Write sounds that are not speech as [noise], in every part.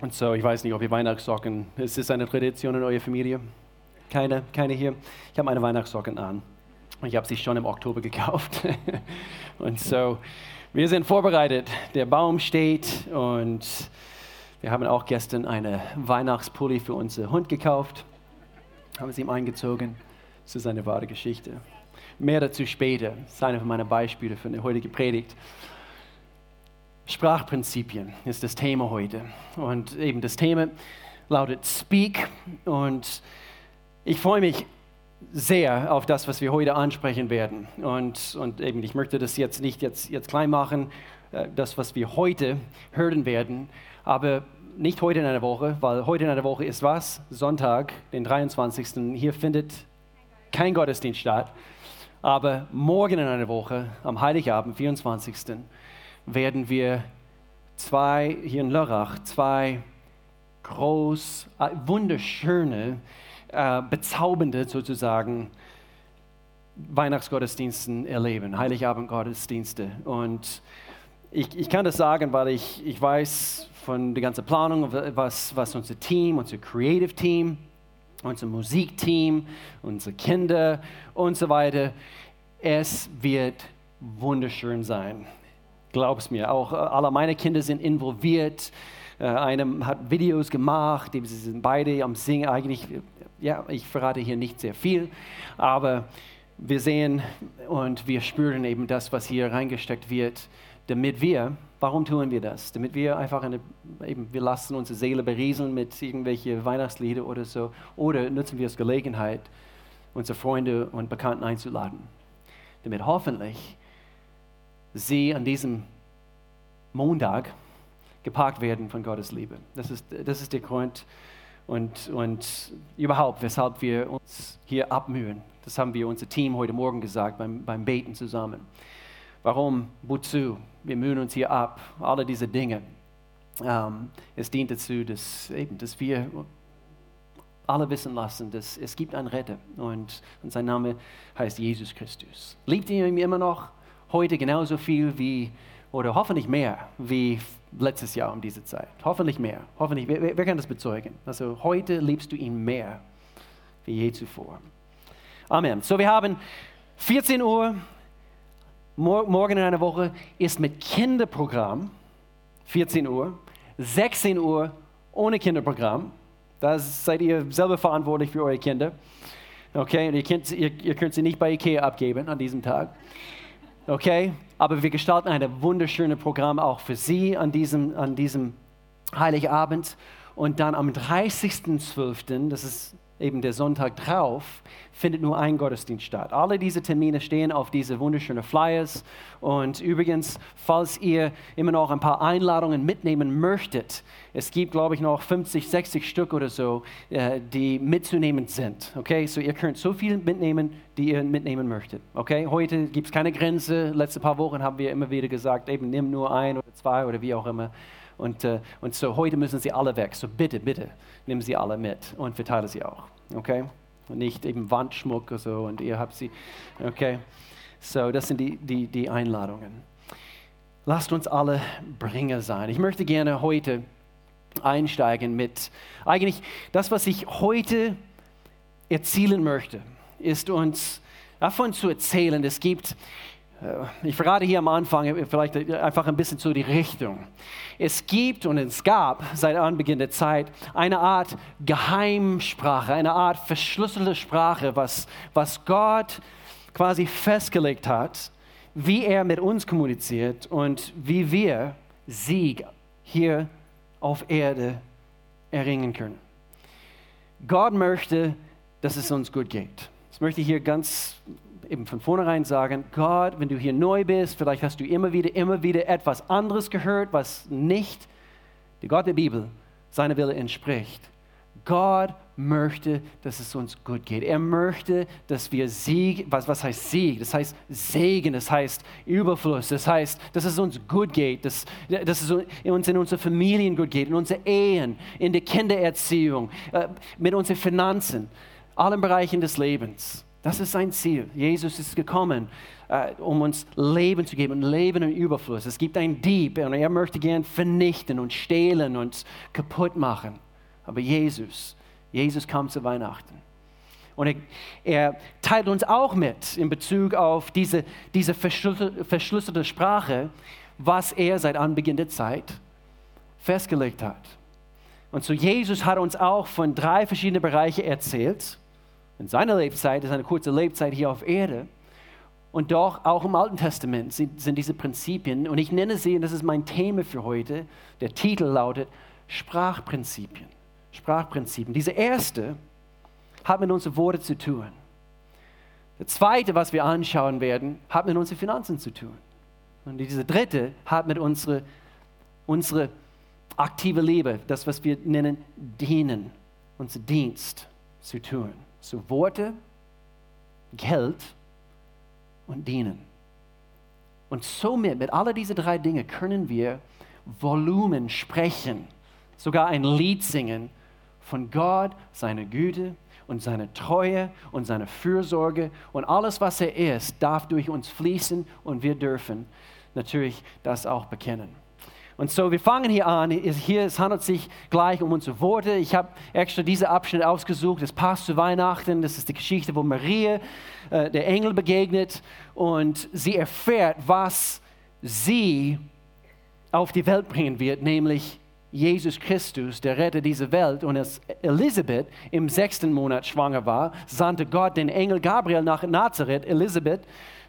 Und so, ich weiß nicht, ob ihr Weihnachtssocken, ist das eine Tradition in eurer Familie? Keine, keine hier? Ich habe meine Weihnachtssocken an. Ich habe sie schon im Oktober gekauft. [laughs] und so, wir sind vorbereitet. Der Baum steht und wir haben auch gestern eine Weihnachtspulli für unseren Hund gekauft. Haben es ihm eingezogen. Das ist eine wahre Geschichte. Mehr dazu später. Das ist einer meiner Beispiele für eine heutige Predigt. Sprachprinzipien ist das Thema heute. Und eben das Thema lautet Speak. Und ich freue mich sehr auf das, was wir heute ansprechen werden. Und, und eben, ich möchte das jetzt nicht jetzt, jetzt klein machen, äh, das, was wir heute hören werden, aber nicht heute in einer Woche, weil heute in einer Woche ist was? Sonntag, den 23. Hier findet kein Gottesdienst statt. Aber morgen in einer Woche, am Heiligabend, 24 werden wir zwei, hier in Lörrach, zwei groß, äh, wunderschöne, äh, bezaubernde sozusagen Weihnachtsgottesdienste erleben, Heiligabendgottesdienste. Und ich, ich kann das sagen, weil ich, ich weiß von der ganzen Planung, was, was unser Team, unser Creative Team, unser Musikteam, unsere Kinder und so weiter, es wird wunderschön sein. Glaub's mir, auch äh, alle meine Kinder sind involviert. Äh, einer hat Videos gemacht, sie sind beide am Singen. Eigentlich, ja, ich verrate hier nicht sehr viel, aber wir sehen und wir spüren eben das, was hier reingesteckt wird, damit wir, warum tun wir das? Damit wir einfach eine, eben, wir lassen unsere Seele berieseln mit irgendwelchen Weihnachtslieder oder so, oder nutzen wir es Gelegenheit, unsere Freunde und Bekannten einzuladen, damit hoffentlich sie an diesem Montag geparkt werden von Gottes Liebe. Das ist, das ist der Grund und, und überhaupt, weshalb wir uns hier abmühen. Das haben wir unser Team heute Morgen gesagt beim, beim Beten zusammen. Warum? Wozu? Wir mühen uns hier ab. Alle diese Dinge. Ähm, es dient dazu, dass, eben, dass wir alle wissen lassen, dass es gibt einen Retter und, und sein Name heißt Jesus Christus. Liebt ihr ihn immer noch? Heute genauso viel wie, oder hoffentlich mehr wie letztes Jahr um diese Zeit. Hoffentlich mehr. Hoffentlich, wer, wer kann das bezeugen? Also heute liebst du ihn mehr wie je zuvor. Amen. So, wir haben 14 Uhr, morgen in einer Woche ist mit Kinderprogramm, 14 Uhr, 16 Uhr ohne Kinderprogramm. Da seid ihr selber verantwortlich für eure Kinder. Okay, und ihr könnt, ihr, ihr könnt sie nicht bei Ikea abgeben an diesem Tag okay? Aber wir gestalten ein wunderschönes Programm auch für Sie an diesem, an diesem Heiligabend. Und dann am 30.12., das ist eben der Sonntag drauf, findet nur ein Gottesdienst statt. Alle diese Termine stehen auf diese wunderschönen Flyers. Und übrigens, falls ihr immer noch ein paar Einladungen mitnehmen möchtet, es gibt, glaube ich, noch 50, 60 Stück oder so, äh, die mitzunehmen sind. Okay, so ihr könnt so viel mitnehmen, die ihr mitnehmen möchtet. Okay, heute gibt es keine Grenze. Letzte paar Wochen haben wir immer wieder gesagt, eben nimm nur ein oder zwei oder wie auch immer. Und, äh, und so heute müssen sie alle weg. So bitte, bitte, nehmen sie alle mit und verteile sie auch. Okay? Und nicht eben Wandschmuck oder so und ihr habt sie. Okay? So, das sind die, die, die Einladungen. Lasst uns alle Bringer sein. Ich möchte gerne heute einsteigen mit eigentlich das, was ich heute erzielen möchte, ist uns davon zu erzählen, es gibt ich verrate hier am Anfang äh, vielleicht einfach ein bisschen zu die Richtung. Es gibt und es gab seit Anbeginn der Zeit eine Art Geheimsprache, eine Art verschlüsselte Sprache, was, was Gott quasi festgelegt hat, wie er mit uns kommuniziert und wie wir Sieg hier auf Erde erringen können. Gott möchte, dass es uns gut geht. Das möchte ich hier ganz eben von vornherein sagen, Gott, wenn du hier neu bist, vielleicht hast du immer wieder, immer wieder etwas anderes gehört, was nicht der Gott der Bibel seiner Wille entspricht. Gott möchte, dass es uns gut geht. Er möchte, dass wir Sieg, was, was heißt Sieg? Das heißt Segen, das heißt Überfluss, das heißt, dass es uns gut geht, dass, dass es uns in unseren Familien gut geht, in unseren Ehen, in der Kindererziehung, äh, mit unseren Finanzen, allen Bereichen des Lebens. Das ist sein Ziel. Jesus ist gekommen, äh, um uns Leben zu geben Leben im Überfluss. Es gibt einen Dieb und er möchte gern vernichten und stehlen und kaputt machen. Aber Jesus, Jesus kam zu Weihnachten. Und er, er, teilt uns auch mit in Bezug auf diese, diese verschlüsselte Sprache, was er seit Anbeginn der Zeit festgelegt hat. Und so Jesus hat uns auch von drei verschiedenen Bereichen erzählt. In seiner Lebzeit ist eine kurze Lebzeit hier auf Erde. Und doch auch im Alten Testament sind, sind diese Prinzipien, und ich nenne sie, und das ist mein Thema für heute, der Titel lautet Sprachprinzipien. Sprachprinzipien. Diese erste hat mit unseren Worten zu tun. Das zweite, was wir anschauen werden, hat mit unseren Finanzen zu tun. Und diese dritte hat mit unserer unsere aktive Liebe, das, was wir nennen Dienen, unser Dienst zu tun. So Worte, Geld und Dienen. Und somit, mit all diesen drei Dingen, können wir Volumen sprechen, sogar ein Lied singen von Gott, seiner Güte und seine Treue und seine Fürsorge und alles, was er ist, darf durch uns fließen und wir dürfen natürlich das auch bekennen. Und so, wir fangen hier an. Hier, es handelt sich gleich um unsere Worte. Ich habe extra diese Abschnitt ausgesucht. Es passt zu Weihnachten. Das ist die Geschichte, wo Maria äh, der Engel begegnet und sie erfährt, was sie auf die Welt bringen wird, nämlich Jesus Christus, der Retter dieser Welt. Und als Elisabeth im sechsten Monat schwanger war, sandte Gott den Engel Gabriel nach Nazareth. Elisabeth,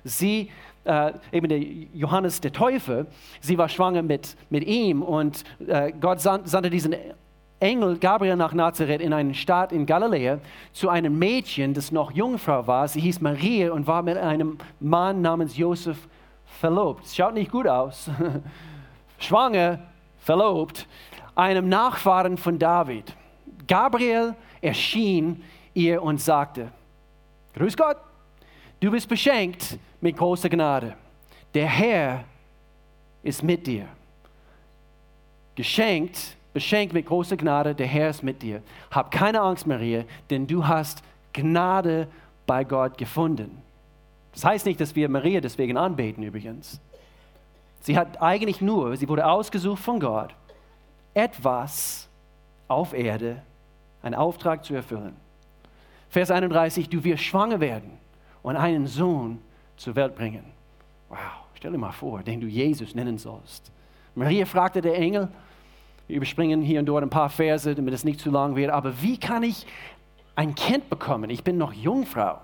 sie äh, eben der Johannes der Täufer, sie war schwanger mit, mit ihm und äh, Gott sandte diesen Engel Gabriel nach Nazareth in eine Stadt in Galiläa zu einem Mädchen, das noch Jungfrau war. Sie hieß Maria und war mit einem Mann namens Josef verlobt. Schaut nicht gut aus. [laughs] Schwanger, verlobt, einem Nachfahren von David. Gabriel erschien ihr und sagte, Grüß Gott, du bist beschenkt mit großer Gnade. Der Herr ist mit dir. Geschenkt, beschenkt mit großer Gnade, der Herr ist mit dir. Hab keine Angst, Maria, denn du hast Gnade bei Gott gefunden. Das heißt nicht, dass wir Maria deswegen anbeten übrigens. Sie hat eigentlich nur, sie wurde ausgesucht von Gott, etwas auf Erde, einen Auftrag zu erfüllen. Vers 31, du wirst schwanger werden und einen Sohn zur Welt bringen. Wow, stell dir mal vor, den du Jesus nennen sollst. Maria fragte der Engel, wir überspringen hier und dort ein paar Verse, damit es nicht zu lang wird, aber wie kann ich ein Kind bekommen? Ich bin noch Jungfrau.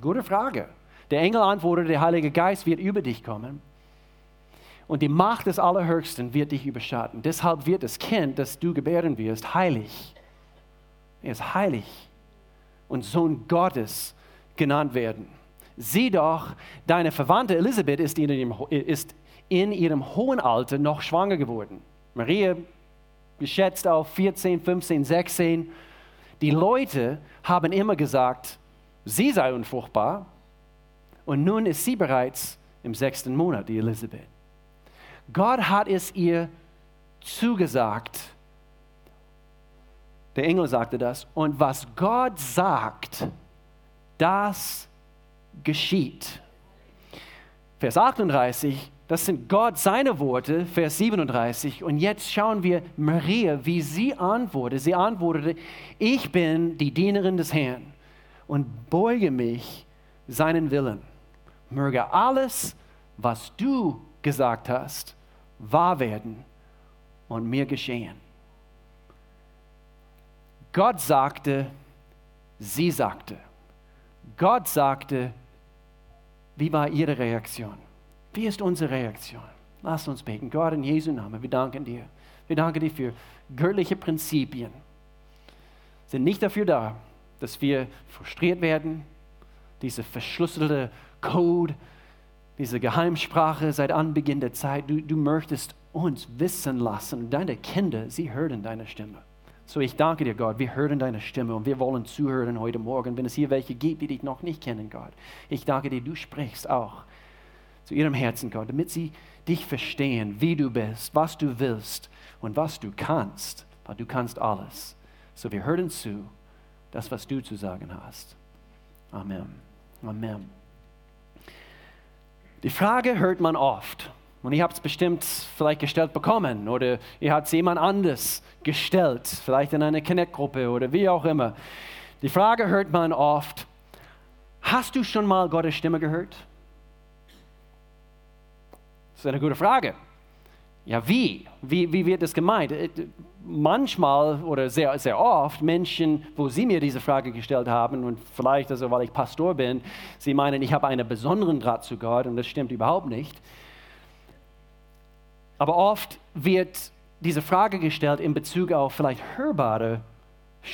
Gute Frage. Der Engel antwortete, der Heilige Geist wird über dich kommen und die Macht des Allerhöchsten wird dich überschatten. Deshalb wird das Kind, das du gebären wirst, heilig. Er ist heilig und Sohn Gottes genannt werden. Sieh doch, deine Verwandte Elisabeth ist in, ihrem, ist in ihrem hohen Alter noch schwanger geworden. Maria geschätzt auf 14, 15, 16. Die Leute haben immer gesagt, sie sei unfruchtbar. Und nun ist sie bereits im sechsten Monat, die Elisabeth. Gott hat es ihr zugesagt. Der Engel sagte das. Und was Gott sagt, das geschieht. Vers 38, das sind Gott seine Worte, Vers 37. Und jetzt schauen wir Maria, wie sie antwortete. Sie antwortete, ich bin die Dienerin des Herrn und beuge mich seinen Willen. Möge alles, was du gesagt hast, wahr werden und mir geschehen. Gott sagte, sie sagte. Gott sagte, wie war Ihre Reaktion? Wie ist unsere Reaktion? Lass uns beten. Gott, in Jesu Namen, wir danken dir. Wir danken dir für göttliche Prinzipien. Sind nicht dafür da, dass wir frustriert werden, diese verschlüsselte Code, diese Geheimsprache seit Anbeginn der Zeit. Du, du möchtest uns wissen lassen, deine Kinder, sie hören deine Stimme. So, ich danke dir, Gott. Wir hören deine Stimme und wir wollen zuhören heute Morgen, wenn es hier welche gibt, die dich noch nicht kennen, Gott. Ich danke dir, du sprichst auch zu ihrem Herzen, Gott, damit sie dich verstehen, wie du bist, was du willst und was du kannst, weil du kannst alles. So, wir hören zu, das, was du zu sagen hast. Amen. Amen. Die Frage hört man oft. Und ihr habt es bestimmt vielleicht gestellt bekommen oder ihr habt es jemand anders gestellt, vielleicht in einer Connect-Gruppe oder wie auch immer. Die Frage hört man oft, hast du schon mal Gottes Stimme gehört? Das ist eine gute Frage. Ja, wie? Wie, wie wird das gemeint? Äh, manchmal oder sehr, sehr oft Menschen, wo sie mir diese Frage gestellt haben und vielleicht, also weil ich Pastor bin, sie meinen, ich habe einen besonderen Draht zu Gott und das stimmt überhaupt nicht. Aber oft wird diese Frage gestellt in Bezug auf vielleicht hörbare,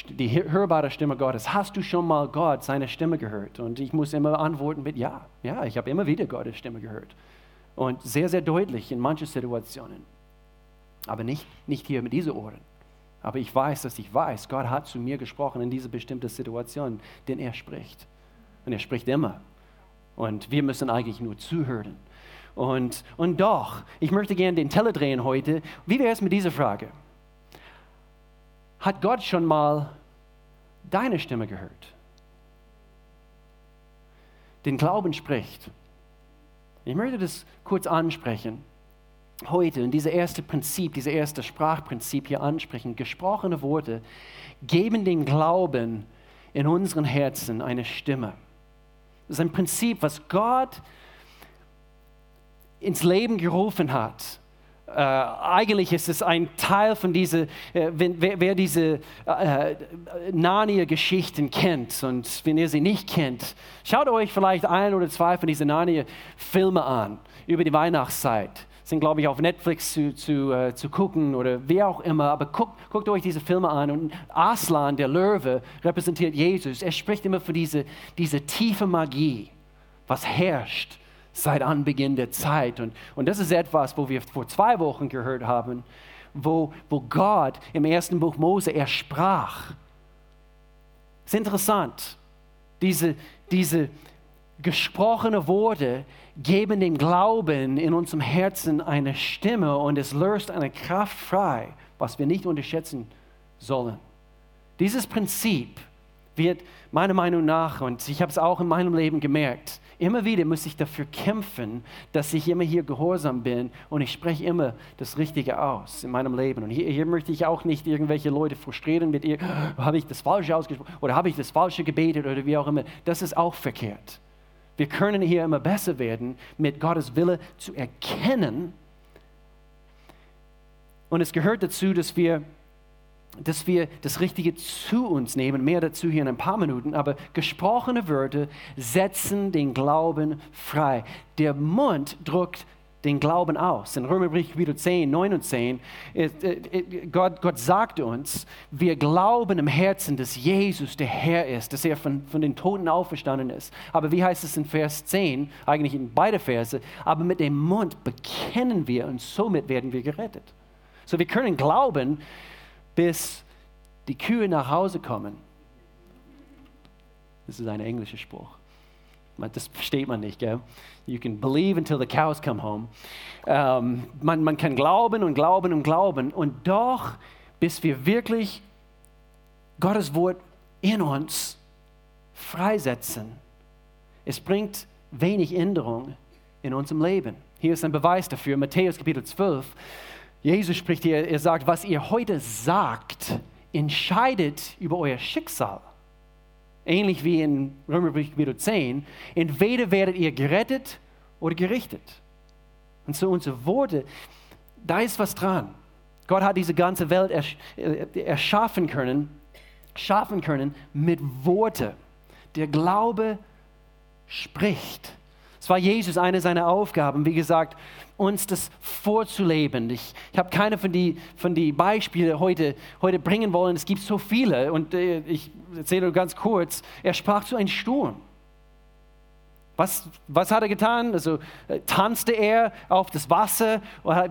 die hörbare Stimme Gottes. Hast du schon mal Gott, seine Stimme gehört? Und ich muss immer antworten mit Ja. Ja, ich habe immer wieder Gottes Stimme gehört. Und sehr, sehr deutlich in manchen Situationen. Aber nicht, nicht hier mit diesen Ohren. Aber ich weiß, dass ich weiß, Gott hat zu mir gesprochen in diese bestimmte Situation, denn er spricht. Und er spricht immer. Und wir müssen eigentlich nur zuhören. Und, und doch, ich möchte gerne den Teller drehen heute. Wie wäre es mit dieser Frage? Hat Gott schon mal deine Stimme gehört? Den Glauben spricht. Ich möchte das kurz ansprechen. Heute und dieses erste Prinzip, dieses erste Sprachprinzip hier ansprechen. Gesprochene Worte geben den Glauben in unseren Herzen eine Stimme. Das ist ein Prinzip, was Gott ins Leben gerufen hat. Äh, eigentlich ist es ein Teil von dieser, äh, wenn, wer, wer, diese äh, Narnia-Geschichten kennt und wenn ihr sie nicht kennt, schaut euch vielleicht ein oder zwei von diesen Narnia-Filmen an über die Weihnachtszeit. Sind, glaube ich, auf Netflix zu, zu, äh, zu gucken oder wer auch immer. Aber guckt, guckt euch diese Filme an. Und Aslan, der Löwe, repräsentiert Jesus. Er spricht immer von dieser diese tiefe Magie, was herrscht seit Anbeginn der Zeit. Und, und das ist etwas, wo wir vor zwei Wochen gehört haben, wo, wo Gott im ersten Buch Mose, er sprach. Es ist interessant, diese, diese gesprochene Worte geben dem Glauben in unserem Herzen eine Stimme und es löst eine Kraft frei, was wir nicht unterschätzen sollen. Dieses Prinzip wird meiner Meinung nach, und ich habe es auch in meinem Leben gemerkt, Immer wieder muss ich dafür kämpfen, dass ich immer hier gehorsam bin und ich spreche immer das Richtige aus in meinem Leben. Und hier, hier möchte ich auch nicht irgendwelche Leute frustrieren mit ihr, habe ich das Falsche ausgesprochen oder habe ich das Falsche gebetet oder wie auch immer. Das ist auch verkehrt. Wir können hier immer besser werden, mit Gottes Wille zu erkennen. Und es gehört dazu, dass wir dass wir das Richtige zu uns nehmen. Mehr dazu hier in ein paar Minuten. Aber gesprochene Wörter setzen den Glauben frei. Der Mund drückt den Glauben aus. In Römerbrief Kapitel 10, 9 und 10, Gott, Gott sagt uns, wir glauben im Herzen, dass Jesus der Herr ist, dass er von, von den Toten auferstanden ist. Aber wie heißt es in Vers 10, eigentlich in beide Verse, aber mit dem Mund bekennen wir und somit werden wir gerettet. So wir können glauben, bis die Kühe nach Hause kommen. Das ist ein englischer Spruch. Das versteht man nicht, gell? You can believe until the cows come home. Ähm, man, man kann glauben und glauben und glauben und doch, bis wir wirklich Gottes Wort in uns freisetzen, es bringt wenig Änderung in unserem Leben. Hier ist ein Beweis dafür, Matthäus Kapitel 12. Jesus spricht hier, er sagt, was ihr heute sagt, entscheidet über euer Schicksal. Ähnlich wie in Römerbrief Kapitel 10. Entweder werdet ihr gerettet oder gerichtet. Und so unsere Worte, da ist was dran. Gott hat diese ganze Welt äh, erschaffen können, schaffen können mit Worte. Der Glaube spricht. Es war Jesus eine seiner Aufgaben, wie gesagt, uns das vorzuleben. Ich, ich habe keine von den von die Beispielen heute, heute bringen wollen. Es gibt so viele und äh, ich erzähle ganz kurz. Er sprach zu einem Sturm. Was, was hat er getan? Also äh, tanzte er auf das Wasser,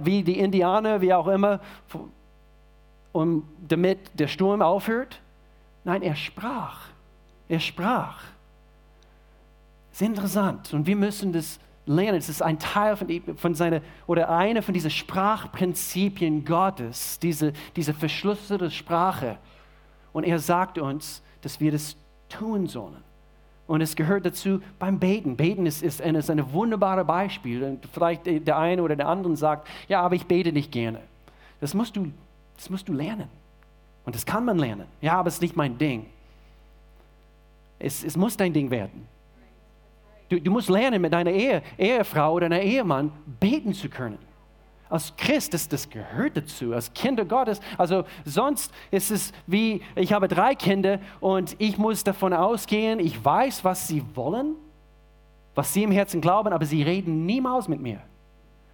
wie die Indianer, wie auch immer, um, damit der Sturm aufhört? Nein, er sprach. Er sprach. Das ist interessant und wir müssen das lernen. Es ist ein Teil von, von seiner, oder eine von diesen Sprachprinzipien Gottes, diese, diese verschlüsselte Sprache. Und er sagt uns, dass wir das tun sollen. Und es gehört dazu beim Beten. Beten ist, ist, ein, ist ein wunderbares Beispiel. Und vielleicht der eine oder der andere sagt, ja, aber ich bete nicht gerne. Das musst du, das musst du lernen. Und das kann man lernen. Ja, aber es ist nicht mein Ding. Es, es muss dein Ding werden. Du, du musst lernen, mit deiner Ehe, Ehefrau oder deiner Ehemann beten zu können als Christ, das, das gehört dazu, als Kinder Gottes. Also sonst ist es wie, ich habe drei Kinder und ich muss davon ausgehen, ich weiß, was sie wollen, was sie im Herzen glauben, aber sie reden niemals mit mir.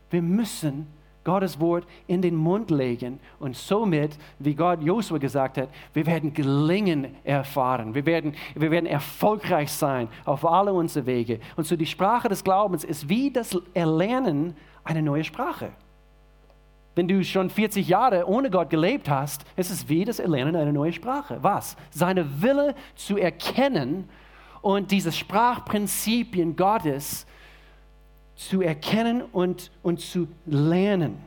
Wir müssen Gottes Wort in den Mund legen und somit, wie Gott Josua gesagt hat, wir werden Gelingen erfahren. Wir werden, wir werden erfolgreich sein auf alle unsere Wege. Und so die Sprache des Glaubens ist wie das Erlernen einer neuen Sprache. Wenn du schon 40 Jahre ohne Gott gelebt hast, ist es wie das Erlernen einer neuen Sprache. Was? Seine Wille zu erkennen und diese Sprachprinzipien Gottes zu erkennen und, und zu lernen.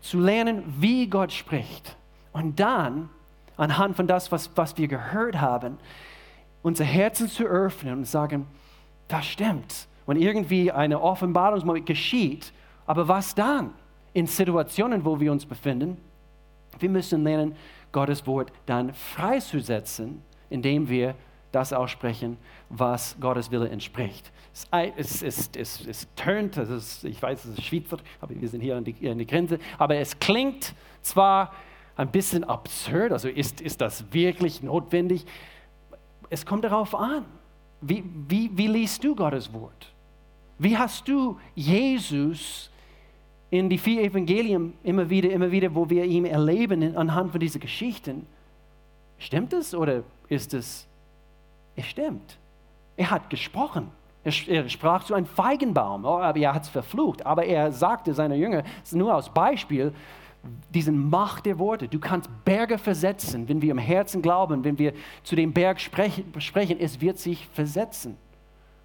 Zu lernen, wie Gott spricht. Und dann, anhand von das, was, was wir gehört haben, unser Herzen zu öffnen und sagen, das stimmt. Und irgendwie eine Offenbarung geschieht, aber was dann? in Situationen, wo wir uns befinden, wir müssen lernen, Gottes Wort dann freizusetzen, indem wir das aussprechen, was Gottes Wille entspricht. Es, es, es, es tönt, ist, ich weiß, es ist Schweizer, aber wir sind hier an, die, an der Grenze, aber es klingt zwar ein bisschen absurd, also ist, ist das wirklich notwendig? Es kommt darauf an, wie, wie, wie liest du Gottes Wort? Wie hast du Jesus in die vier Evangelien immer wieder, immer wieder, wo wir ihn erleben anhand von diesen Geschichten. Stimmt es oder ist es? Es stimmt. Er hat gesprochen. Er, sprach zu einem Feigenbaum, oh, aber er hat es verflucht. Aber er sagte seiner Jünger, nur als Beispiel, diesen Macht der Worte. Du kannst Berge versetzen, wenn wir im Herzen glauben, wenn wir zu dem Berg sprechen, sprechen es wird sich versetzen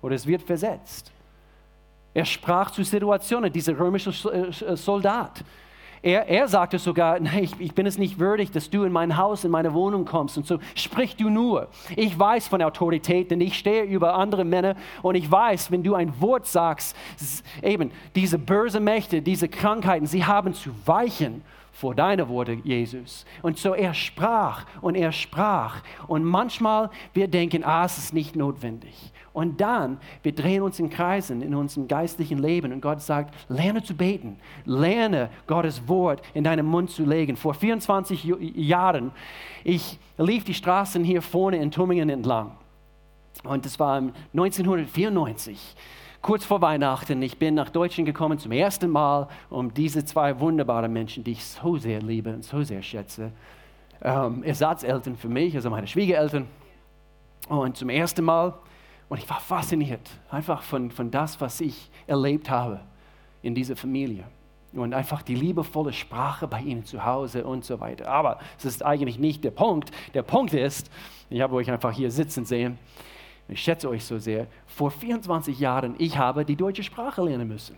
oder es wird versetzt. Er sprach zu Situationen, dieser römische äh, Soldat. Er, er sagte sogar, nein, ich, ich, bin es nicht würdig, dass du in mein Haus, in meine Wohnung kommst. Und so sprich du nur. Ich weiß von Autorität, denn ich stehe über andere Männer und ich weiß, wenn du ein Wort sagst, eben diese böse Mächte, diese Krankheiten, sie haben zu weichen vor deine Worte, Jesus. Und so er sprach und er sprach. Und manchmal wir denken, ah, es ist nicht notwendig. Und dann, wir drehen uns in Kreisen in unserem geistlichen Leben und Gott sagt, lerne zu beten, lerne Gottes Wort in deinen Mund zu legen. Vor 24 Jahren, ich lief die Straßen hier vorne in Tummingen entlang. Und das war 1994 kurz vor Weihnachten. Ich bin nach Deutschland gekommen zum ersten Mal, um diese zwei wunderbaren Menschen, die ich so sehr liebe und so sehr schätze, ähm, Ersatzeltern für mich, also meine Schwiegereltern. Und zum ersten Mal und ich war fasziniert einfach von, von das, was ich erlebt habe in dieser Familie. Und einfach die liebevolle Sprache bei ihnen zu Hause und so weiter. Aber es ist eigentlich nicht der Punkt. Der Punkt ist, ich habe euch einfach hier sitzen sehen, ich schätze euch so sehr, vor 24 Jahren, ich habe die deutsche Sprache lernen müssen.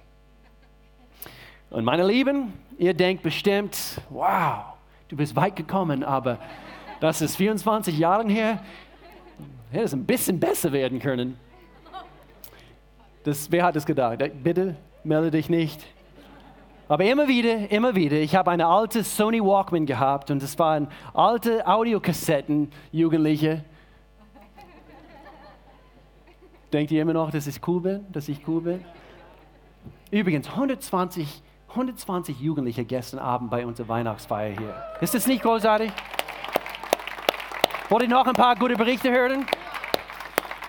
Und meine Lieben, ihr denkt bestimmt, wow, du bist weit gekommen, aber das ist 24 Jahre her hätte es ein bisschen besser werden können. Das, wer hat es gedacht? Bitte melde dich nicht. Aber immer wieder, immer wieder, ich habe eine alte Sony Walkman gehabt und es waren alte Audiokassetten, Jugendliche. Denkt ihr immer noch, dass ich cool bin, dass ich cool bin? Übrigens, 120, 120 Jugendliche gestern Abend bei unserer Weihnachtsfeier hier. Ist das nicht großartig? Wollt ihr noch ein paar gute Berichte hören?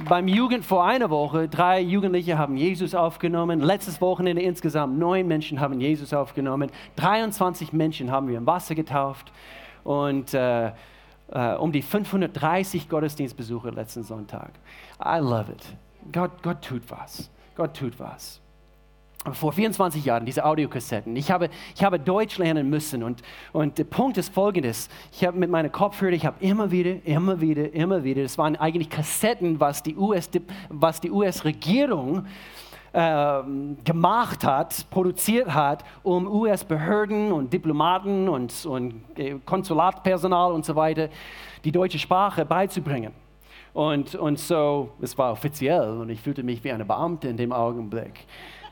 Beim Jugend vor einer Woche, drei Jugendliche haben Jesus aufgenommen. Letztes Wochenende insgesamt neun Menschen haben Jesus aufgenommen. 23 Menschen haben wir im Wasser getauft. Und äh, äh, um die 530 Gottesdienstbesucher letzten Sonntag. I love it. Gott, Gott tut was. Gott tut was vor 24 Jahren, diese Audiokassetten. Ich habe, ich habe Deutsch lernen müssen und, und der Punkt ist folgendes. Ich habe mit meiner Kopfhörer, ich habe immer wieder, immer wieder, immer wieder, das waren eigentlich Kassetten, was die US-Regierung US äh, gemacht hat, produziert hat, um US-Behörden und Diplomaten und, und äh, Konsulatpersonal und so weiter die deutsche Sprache beizubringen. Und, und so, es war offiziell und ich fühlte mich wie eine Beamte in dem Augenblick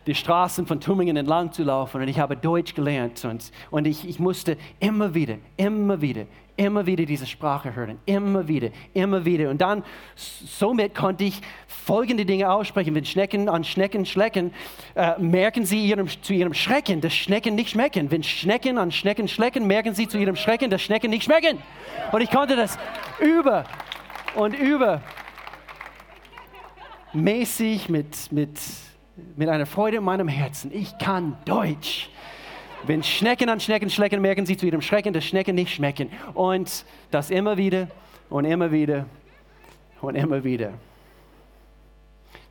die Straßen von Tübingen entlang zu laufen und ich habe Deutsch gelernt und, und ich, ich musste immer wieder, immer wieder, immer wieder diese Sprache hören, immer wieder, immer wieder. Und dann, somit konnte ich folgende Dinge aussprechen. Wenn Schnecken an Schnecken schlecken, äh, merken sie ihrem, zu ihrem Schrecken, dass Schnecken nicht schmecken. Wenn Schnecken an Schnecken schlecken, merken sie zu ihrem Schrecken, dass Schnecken nicht schmecken. Und ich konnte das über und über mäßig mit, mit mit einer Freude in meinem Herzen. Ich kann Deutsch. Wenn Schnecken an Schnecken schlecken, merken sie zu ihrem Schrecken, dass Schnecken nicht schmecken. Und das immer wieder und immer wieder und immer wieder.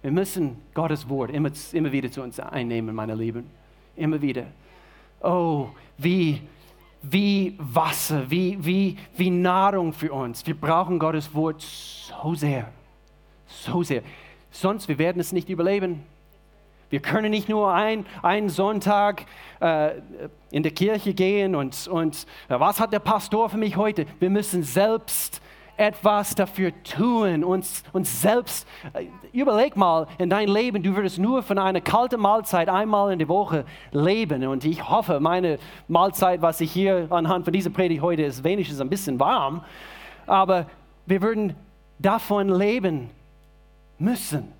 Wir müssen Gottes Wort immer, immer wieder zu uns einnehmen, meine Lieben. Immer wieder. Oh, wie, wie Wasser, wie, wie, wie Nahrung für uns. Wir brauchen Gottes Wort so sehr. So sehr. Sonst, wir werden es nicht überleben. Wir können nicht nur ein, einen Sonntag äh, in der Kirche gehen und, und äh, was hat der Pastor für mich heute? Wir müssen selbst etwas dafür tun, uns, uns selbst. Äh, überleg mal in dein Leben, du würdest nur von einer kalten Mahlzeit einmal in der Woche leben. Und ich hoffe, meine Mahlzeit, was ich hier anhand von dieser Predigt heute ist, wenigstens ein bisschen warm. Aber wir würden davon leben müssen,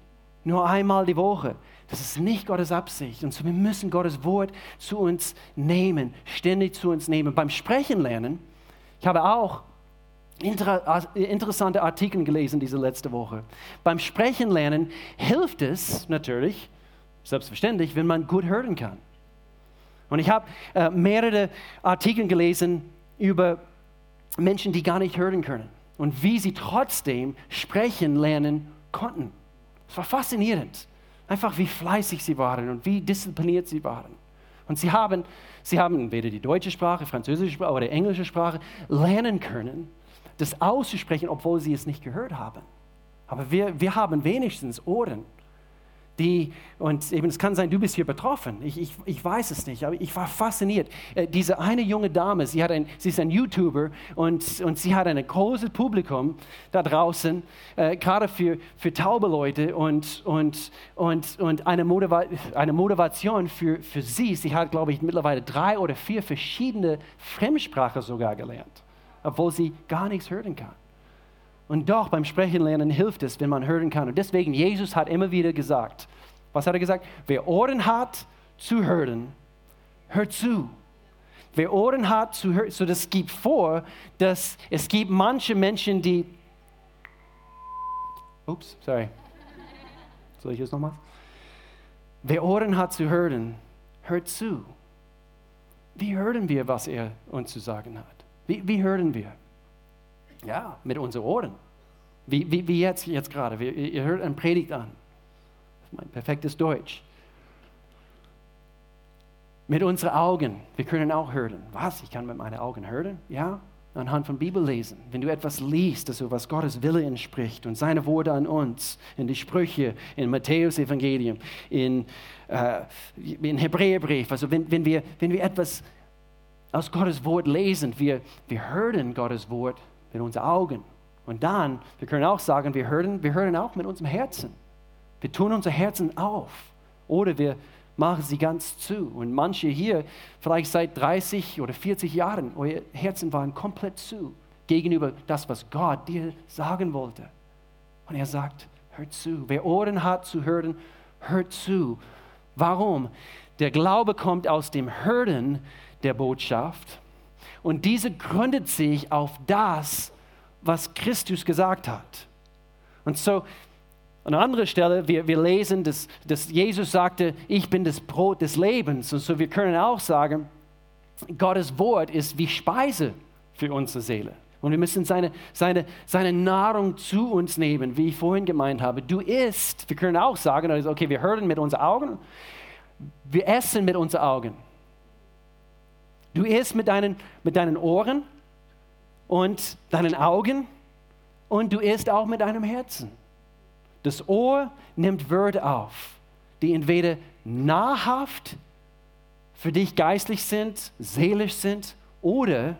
nur einmal die Woche. Das ist nicht Gottes Absicht. Und so wir müssen Gottes Wort zu uns nehmen, ständig zu uns nehmen. Beim Sprechen lernen, ich habe auch inter interessante Artikel gelesen diese letzte Woche. Beim Sprechen lernen hilft es natürlich, selbstverständlich, wenn man gut hören kann. Und ich habe äh, mehrere Artikel gelesen über Menschen, die gar nicht hören können und wie sie trotzdem sprechen lernen konnten. Es war faszinierend. Einfach wie fleißig sie waren und wie diszipliniert sie waren. Und sie haben, sie haben entweder die deutsche Sprache, französische Sprache oder englische Sprache lernen können, das auszusprechen, obwohl sie es nicht gehört haben. Aber wir, wir haben wenigstens Ohren die, und eben es kann sein, du bist hier betroffen. Ich, ich, ich weiß es nicht, aber ich war fasziniert. Äh, diese eine junge Dame, sie, hat ein, sie ist ein YouTuber und, und sie hat ein großes Publikum da draußen, äh, gerade für, für taube Leute und, und, und, und eine, Motiva eine Motivation für, für sie. Sie hat, glaube ich, mittlerweile drei oder vier verschiedene Fremdsprachen sogar gelernt, obwohl sie gar nichts hören kann. Und doch beim Sprechen lernen hilft es, wenn man hören kann. Und deswegen, Jesus hat immer wieder gesagt, was hat er gesagt? Wer Ohren hat zu hören, hört zu. Wer Ohren hat zu hören, so das gibt vor, dass es gibt manche Menschen, die, ups, sorry, soll ich es nochmal? Wer Ohren hat zu hören, hört zu. Wie hören wir, was er uns zu sagen hat? Wie, wie hören wir? Ja, mit unseren Ohren. Wie, wie, wie jetzt, jetzt gerade. Ihr hört eine Predigt an. Das ist mein perfektes Deutsch. Mit unseren Augen. Wir können auch hören. Was? Ich kann mit meinen Augen hören? Ja, anhand von Bibel lesen. Wenn du etwas liest, also was Gottes Wille entspricht und seine Worte an uns, in die Sprüche, in Matthäus Evangelium, in, äh, in Hebräerbrief, also wenn, wenn, wir, wenn wir etwas aus Gottes Wort lesen, wir, wir hören Gottes Wort mit unseren Augen. Und dann, wir können auch sagen, wir hören, wir hören auch mit unserem Herzen. Wir tun unser Herzen auf oder wir machen sie ganz zu. Und manche hier, vielleicht seit 30 oder 40 Jahren, euer Herzen waren komplett zu gegenüber das, was Gott dir sagen wollte. Und er sagt, hört zu. Wer Ohren hat zu hören, hört zu. Warum? Der Glaube kommt aus dem Hören der Botschaft und diese gründet sich auf das, was Christus gesagt hat. Und so, an einer anderen Stelle, wir, wir lesen, dass, dass Jesus sagte, ich bin das Brot des Lebens. Und so, wir können auch sagen, Gottes Wort ist wie Speise für unsere Seele. Und wir müssen seine, seine, seine Nahrung zu uns nehmen, wie ich vorhin gemeint habe. Du isst, wir können auch sagen, also, okay, wir hören mit unseren Augen, wir essen mit unseren Augen. Du isst mit deinen, mit deinen Ohren und deinen Augen und du isst auch mit deinem Herzen. Das Ohr nimmt Wörter auf, die entweder nahrhaft für dich geistlich sind, seelisch sind oder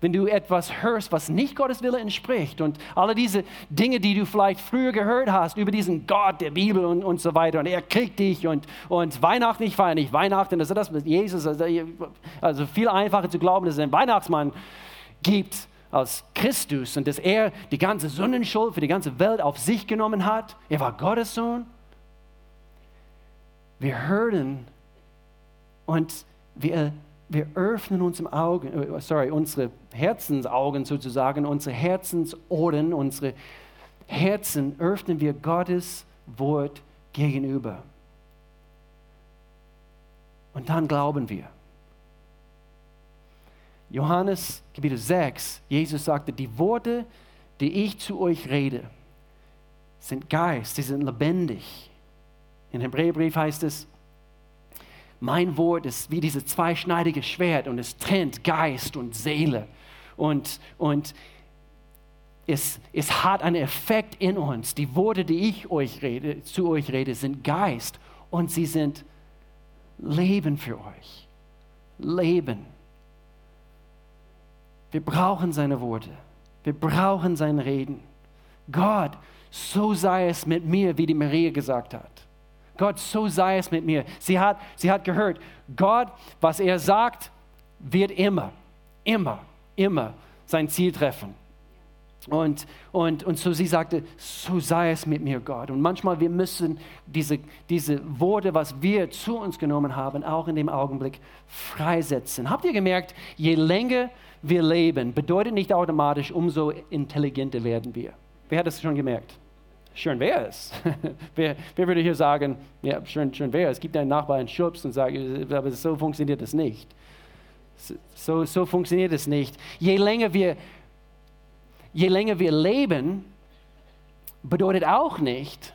wenn du etwas hörst, was nicht Gottes Wille entspricht und alle diese Dinge, die du vielleicht früher gehört hast über diesen Gott der Bibel und, und so weiter und er kriegt dich und, und Weihnachten, ich feiere nicht Weihnachten, also das mit Jesus, also, also viel einfacher zu glauben, dass es einen Weihnachtsmann gibt als Christus und dass er die ganze Sündenschuld für die ganze Welt auf sich genommen hat. Er war Gottes Sohn. Wir hören und wir wir öffnen uns im Augen, äh, sorry, unsere Herzensaugen sozusagen, unsere Herzensohren, unsere Herzen öffnen wir Gottes Wort gegenüber. Und dann glauben wir. Johannes Kapitel 6, Jesus sagte, die Worte, die ich zu euch rede, sind Geist, sie sind lebendig. In Hebräerbrief heißt es, mein Wort ist wie dieses zweischneidige Schwert und es trennt Geist und Seele. Und, und es, es hat einen Effekt in uns. Die Worte, die ich euch rede, zu euch rede, sind Geist und sie sind Leben für euch. Leben. Wir brauchen seine Worte. Wir brauchen sein Reden. Gott, so sei es mit mir, wie die Maria gesagt hat. Gott, so sei es mit mir. Sie hat, sie hat gehört, Gott, was er sagt, wird immer, immer, immer sein Ziel treffen. Und, und, und so sie sagte, so sei es mit mir, Gott. Und manchmal wir müssen diese, diese Worte, was wir zu uns genommen haben, auch in dem Augenblick freisetzen. Habt ihr gemerkt, je länger wir leben, bedeutet nicht automatisch, umso intelligenter werden wir. Wer hat das schon gemerkt? Schön wäre es. [laughs] wer, wer, würde hier sagen, ja, schön, schön wäre es. Es gibt einen Nachbarn, einen Schubs und sagt, aber so funktioniert das nicht. So, so funktioniert es nicht. Je länger wir, je länger wir leben, bedeutet auch nicht,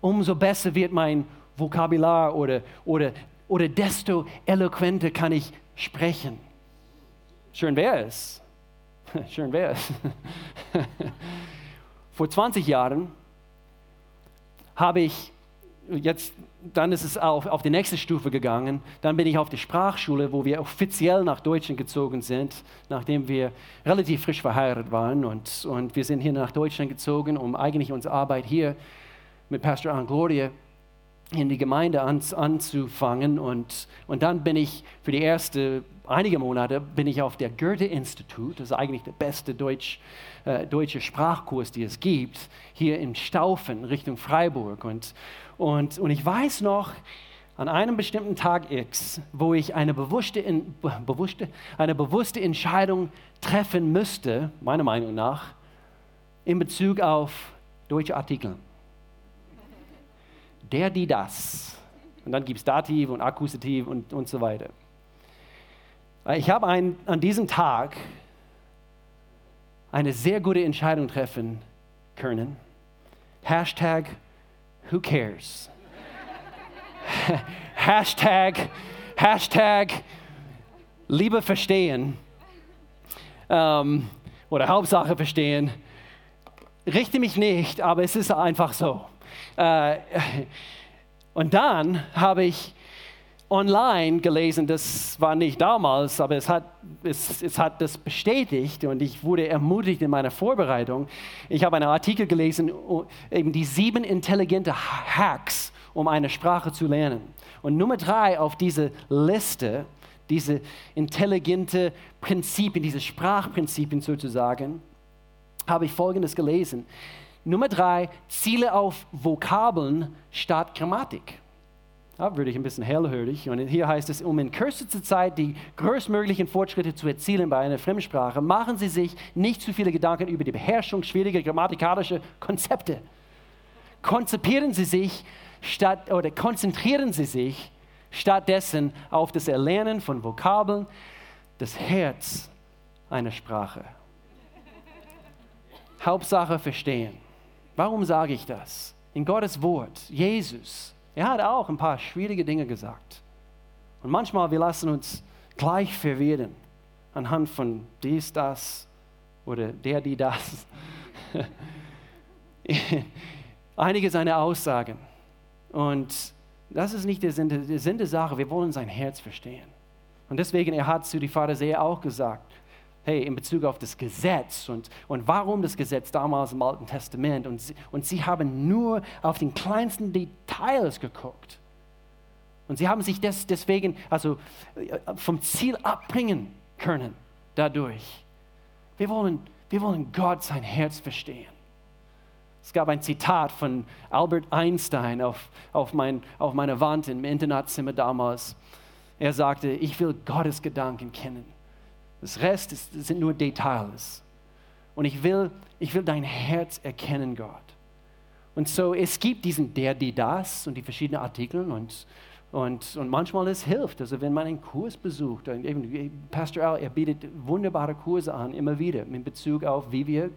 umso besser wird mein Vokabular oder, oder, oder desto eloquenter kann ich sprechen. Schön wäre es. [laughs] Schön wäre es. [laughs] Vor 20 Jahren habe ich jetzt, dann ist es auf, auf die nächste Stufe gegangen. Dann bin ich auf die Sprachschule, wo wir offiziell nach Deutschland gezogen sind, nachdem wir relativ frisch verheiratet waren. Und, und wir sind hier nach Deutschland gezogen, um eigentlich unsere Arbeit hier mit Pastor Anne Gloria in die Gemeinde an, anzufangen. Und, und dann bin ich für die ersten einige Monate bin ich auf der Goethe-Institut, das ist eigentlich der beste Deutsch, äh, deutsche Sprachkurs, die es gibt, hier in Staufen Richtung Freiburg. Und, und, und ich weiß noch, an einem bestimmten Tag X, wo ich eine bewusste, bewusste, eine bewusste Entscheidung treffen müsste, meiner Meinung nach, in Bezug auf deutsche Artikel. Der, die, das. Und dann gibt es Dativ und Akkusativ und, und so weiter. Ich habe an diesem Tag eine sehr gute Entscheidung treffen können. Hashtag Who cares? [laughs] Hashtag, Hashtag Liebe verstehen ähm, oder Hauptsache verstehen. Richte mich nicht, aber es ist einfach so. Äh, [laughs] und dann habe ich online gelesen, das war nicht damals, aber es hat, es, es hat das bestätigt und ich wurde ermutigt in meiner Vorbereitung. Ich habe einen Artikel gelesen, eben die sieben intelligente Hacks, um eine Sprache zu lernen. Und Nummer drei auf diese Liste, diese intelligente Prinzipien, diese Sprachprinzipien sozusagen, habe ich Folgendes gelesen. Nummer drei, Ziele auf Vokabeln statt Grammatik. Da würde ich ein bisschen hellhörig. Und hier heißt es, um in kürzester Zeit die größtmöglichen Fortschritte zu erzielen bei einer Fremdsprache, machen Sie sich nicht zu viele Gedanken über die Beherrschung schwieriger grammatikalischer Konzepte. Konzipieren Sie sich statt oder konzentrieren Sie sich stattdessen auf das Erlernen von Vokabeln, das Herz einer Sprache. Hauptsache verstehen. Warum sage ich das? In Gottes Wort, Jesus er hat auch ein paar schwierige Dinge gesagt. Und manchmal wir lassen uns gleich verwirren anhand von dies, das oder der, die, das. [laughs] Einige seiner Aussagen. Und das ist nicht der Sinn, der Sinn der Sache. Wir wollen sein Herz verstehen. Und deswegen, er hat zu die Pharisäer auch gesagt, hey, in Bezug auf das Gesetz und, und warum das Gesetz damals im Alten Testament. Und sie, und sie haben nur auf den kleinsten Details geguckt. Und sie haben sich des, deswegen also äh, vom Ziel abbringen können dadurch. Wir wollen, wir wollen Gott sein Herz verstehen. Es gab ein Zitat von Albert Einstein auf, auf, mein, auf meiner Wand im Internatzimmer damals. Er sagte, ich will Gottes Gedanken kennen. Das Rest ist, sind nur Details. Und ich will, ich will dein Herz erkennen, Gott. Und so, es gibt diesen der, die, das und die verschiedenen Artikel und, und, und manchmal es hilft. Also wenn man einen Kurs besucht, Pastor Al, er bietet wunderbare Kurse an, immer wieder, in Bezug auf, wie wir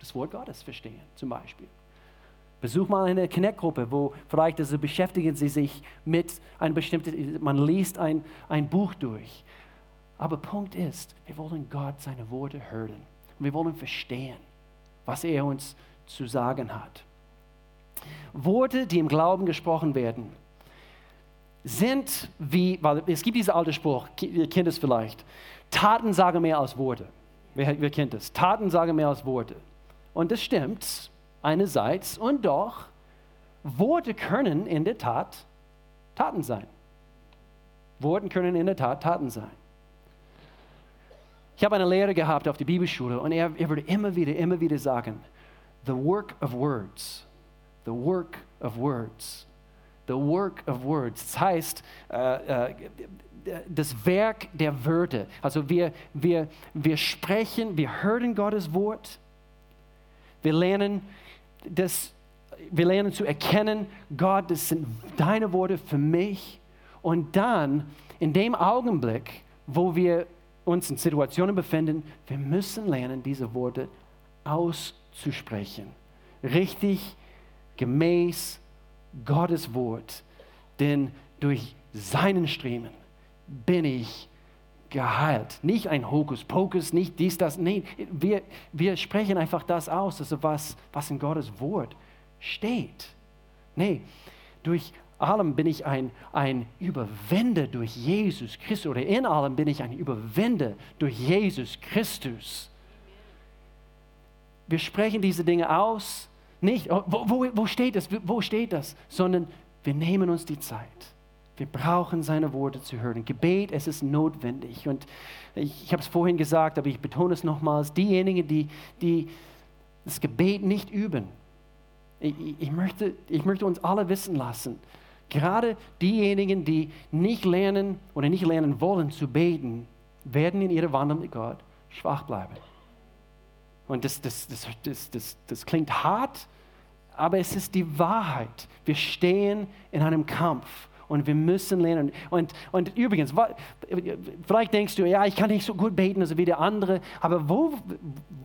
das Wort Gottes verstehen, zum Beispiel. Besuch mal eine Connect-Gruppe, wo vielleicht also beschäftigen sie sich mit einem bestimmten, man liest ein, ein Buch durch. Aber Punkt ist, wir wollen Gott seine Worte hören. Und wir wollen verstehen, was er uns zu sagen hat. Worte, die im Glauben gesprochen werden, sind wie, weil es gibt diesen alten Spruch, ihr kennt es vielleicht, Taten sagen mehr als Worte. Wer, wer kennt es? Taten sagen mehr als Worte. Und das stimmt einerseits und doch, Worte können in der Tat Taten sein. Worte können in der Tat Taten sein. Ich habe eine Lehre gehabt auf der Bibelschule und er, er würde immer wieder, immer wieder sagen, the work of words, the work of words, the work of words. Das heißt, äh, äh, das Werk der Wörter. Also wir, wir, wir sprechen, wir hören Gottes Wort, wir lernen, das, wir lernen zu erkennen, Gott, das sind deine Worte für mich. Und dann, in dem Augenblick, wo wir uns in Situationen befinden, wir müssen lernen, diese Worte auszusprechen. Richtig, gemäß Gottes Wort. Denn durch seinen Striemen bin ich geheilt. Nicht ein Hokuspokus, nicht dies, das. Nein, wir, wir sprechen einfach das aus, also was, was in Gottes Wort steht. Nee, durch allem bin ich ein, ein Überwinder durch Jesus Christus oder in allem bin ich ein Überwinder durch Jesus Christus. Wir sprechen diese Dinge aus, nicht, oh, wo, wo, wo steht das, wo steht das, sondern wir nehmen uns die Zeit. Wir brauchen seine Worte zu hören. Gebet, es ist notwendig. Und ich, ich habe es vorhin gesagt, aber ich betone es nochmals, diejenigen, die, die das Gebet nicht üben, ich, ich, möchte, ich möchte uns alle wissen lassen, Gerade diejenigen, die nicht lernen oder nicht lernen wollen zu beten, werden in ihrer Wandlung mit Gott schwach bleiben. Und das, das, das, das, das, das klingt hart, aber es ist die Wahrheit. Wir stehen in einem Kampf und wir müssen lernen. Und, und übrigens, vielleicht denkst du, ja, ich kann nicht so gut beten also wie der andere, aber wo,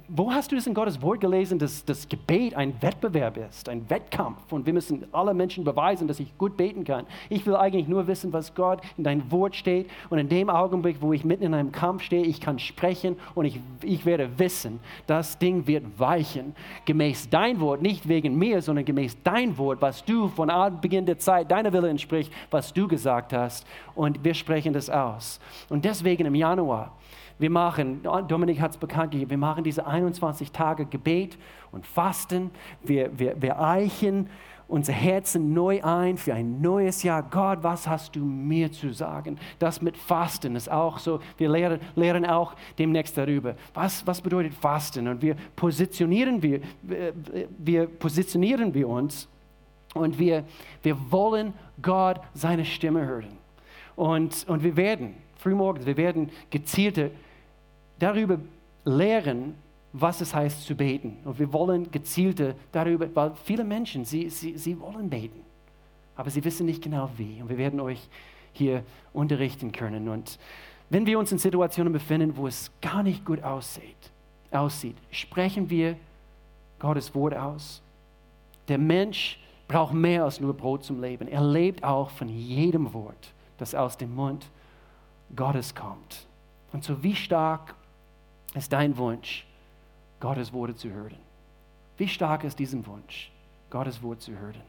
wo hast du das in Gottes Wort gelesen, dass das Gebet ein Wettbewerb ist, ein Wettkampf und wir müssen alle Menschen beweisen, dass ich gut beten kann? Ich will eigentlich nur wissen, was Gott in dein Wort steht und in dem Augenblick, wo ich mitten in einem Kampf stehe, ich kann sprechen und ich, ich werde wissen, das Ding wird weichen, gemäß dein Wort, nicht wegen mir, sondern gemäß dein Wort, was du von Beginn der Zeit, deiner Wille entspricht, was du gesagt hast. Und wir sprechen das aus. Und deswegen im Januar, wir machen, Dominik hat es bekannt gegeben, wir machen diese 21 Tage Gebet und Fasten. Wir, wir, wir eichen unser Herzen neu ein für ein neues Jahr. Gott, was hast du mir zu sagen? Das mit Fasten ist auch so. Wir lehren, lehren auch demnächst darüber. Was, was bedeutet Fasten? Und wir positionieren, wir, wir positionieren wir uns und wir, wir wollen Gott seine Stimme hören. Und, und wir werden, frühmorgens, wir werden gezielte darüber lehren, was es heißt zu beten. Und wir wollen gezielte darüber, weil viele Menschen, sie, sie, sie wollen beten, aber sie wissen nicht genau wie. Und wir werden euch hier unterrichten können. Und wenn wir uns in Situationen befinden, wo es gar nicht gut aussieht, aussieht sprechen wir Gottes Wort aus. Der Mensch braucht mehr als nur Brot zum Leben. Er lebt auch von jedem Wort, das aus dem Mund Gottes kommt. Und so wie stark ist dein Wunsch, Gottes Worte zu hören? Wie stark ist diesen Wunsch, Gottes Wort zu hören?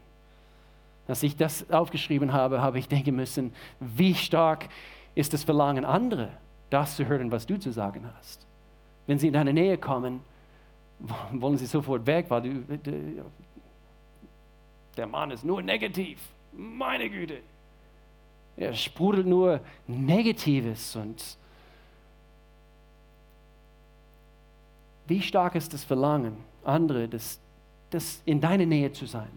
Als ich das aufgeschrieben habe, habe ich denken müssen, wie stark ist das Verlangen, andere das zu hören, was du zu sagen hast. Wenn sie in deine Nähe kommen, wollen sie sofort weg, weil du, der Mann ist nur negativ. Meine Güte. Er sprudelt nur Negatives und wie stark ist das Verlangen, andere das das in deiner Nähe zu sein.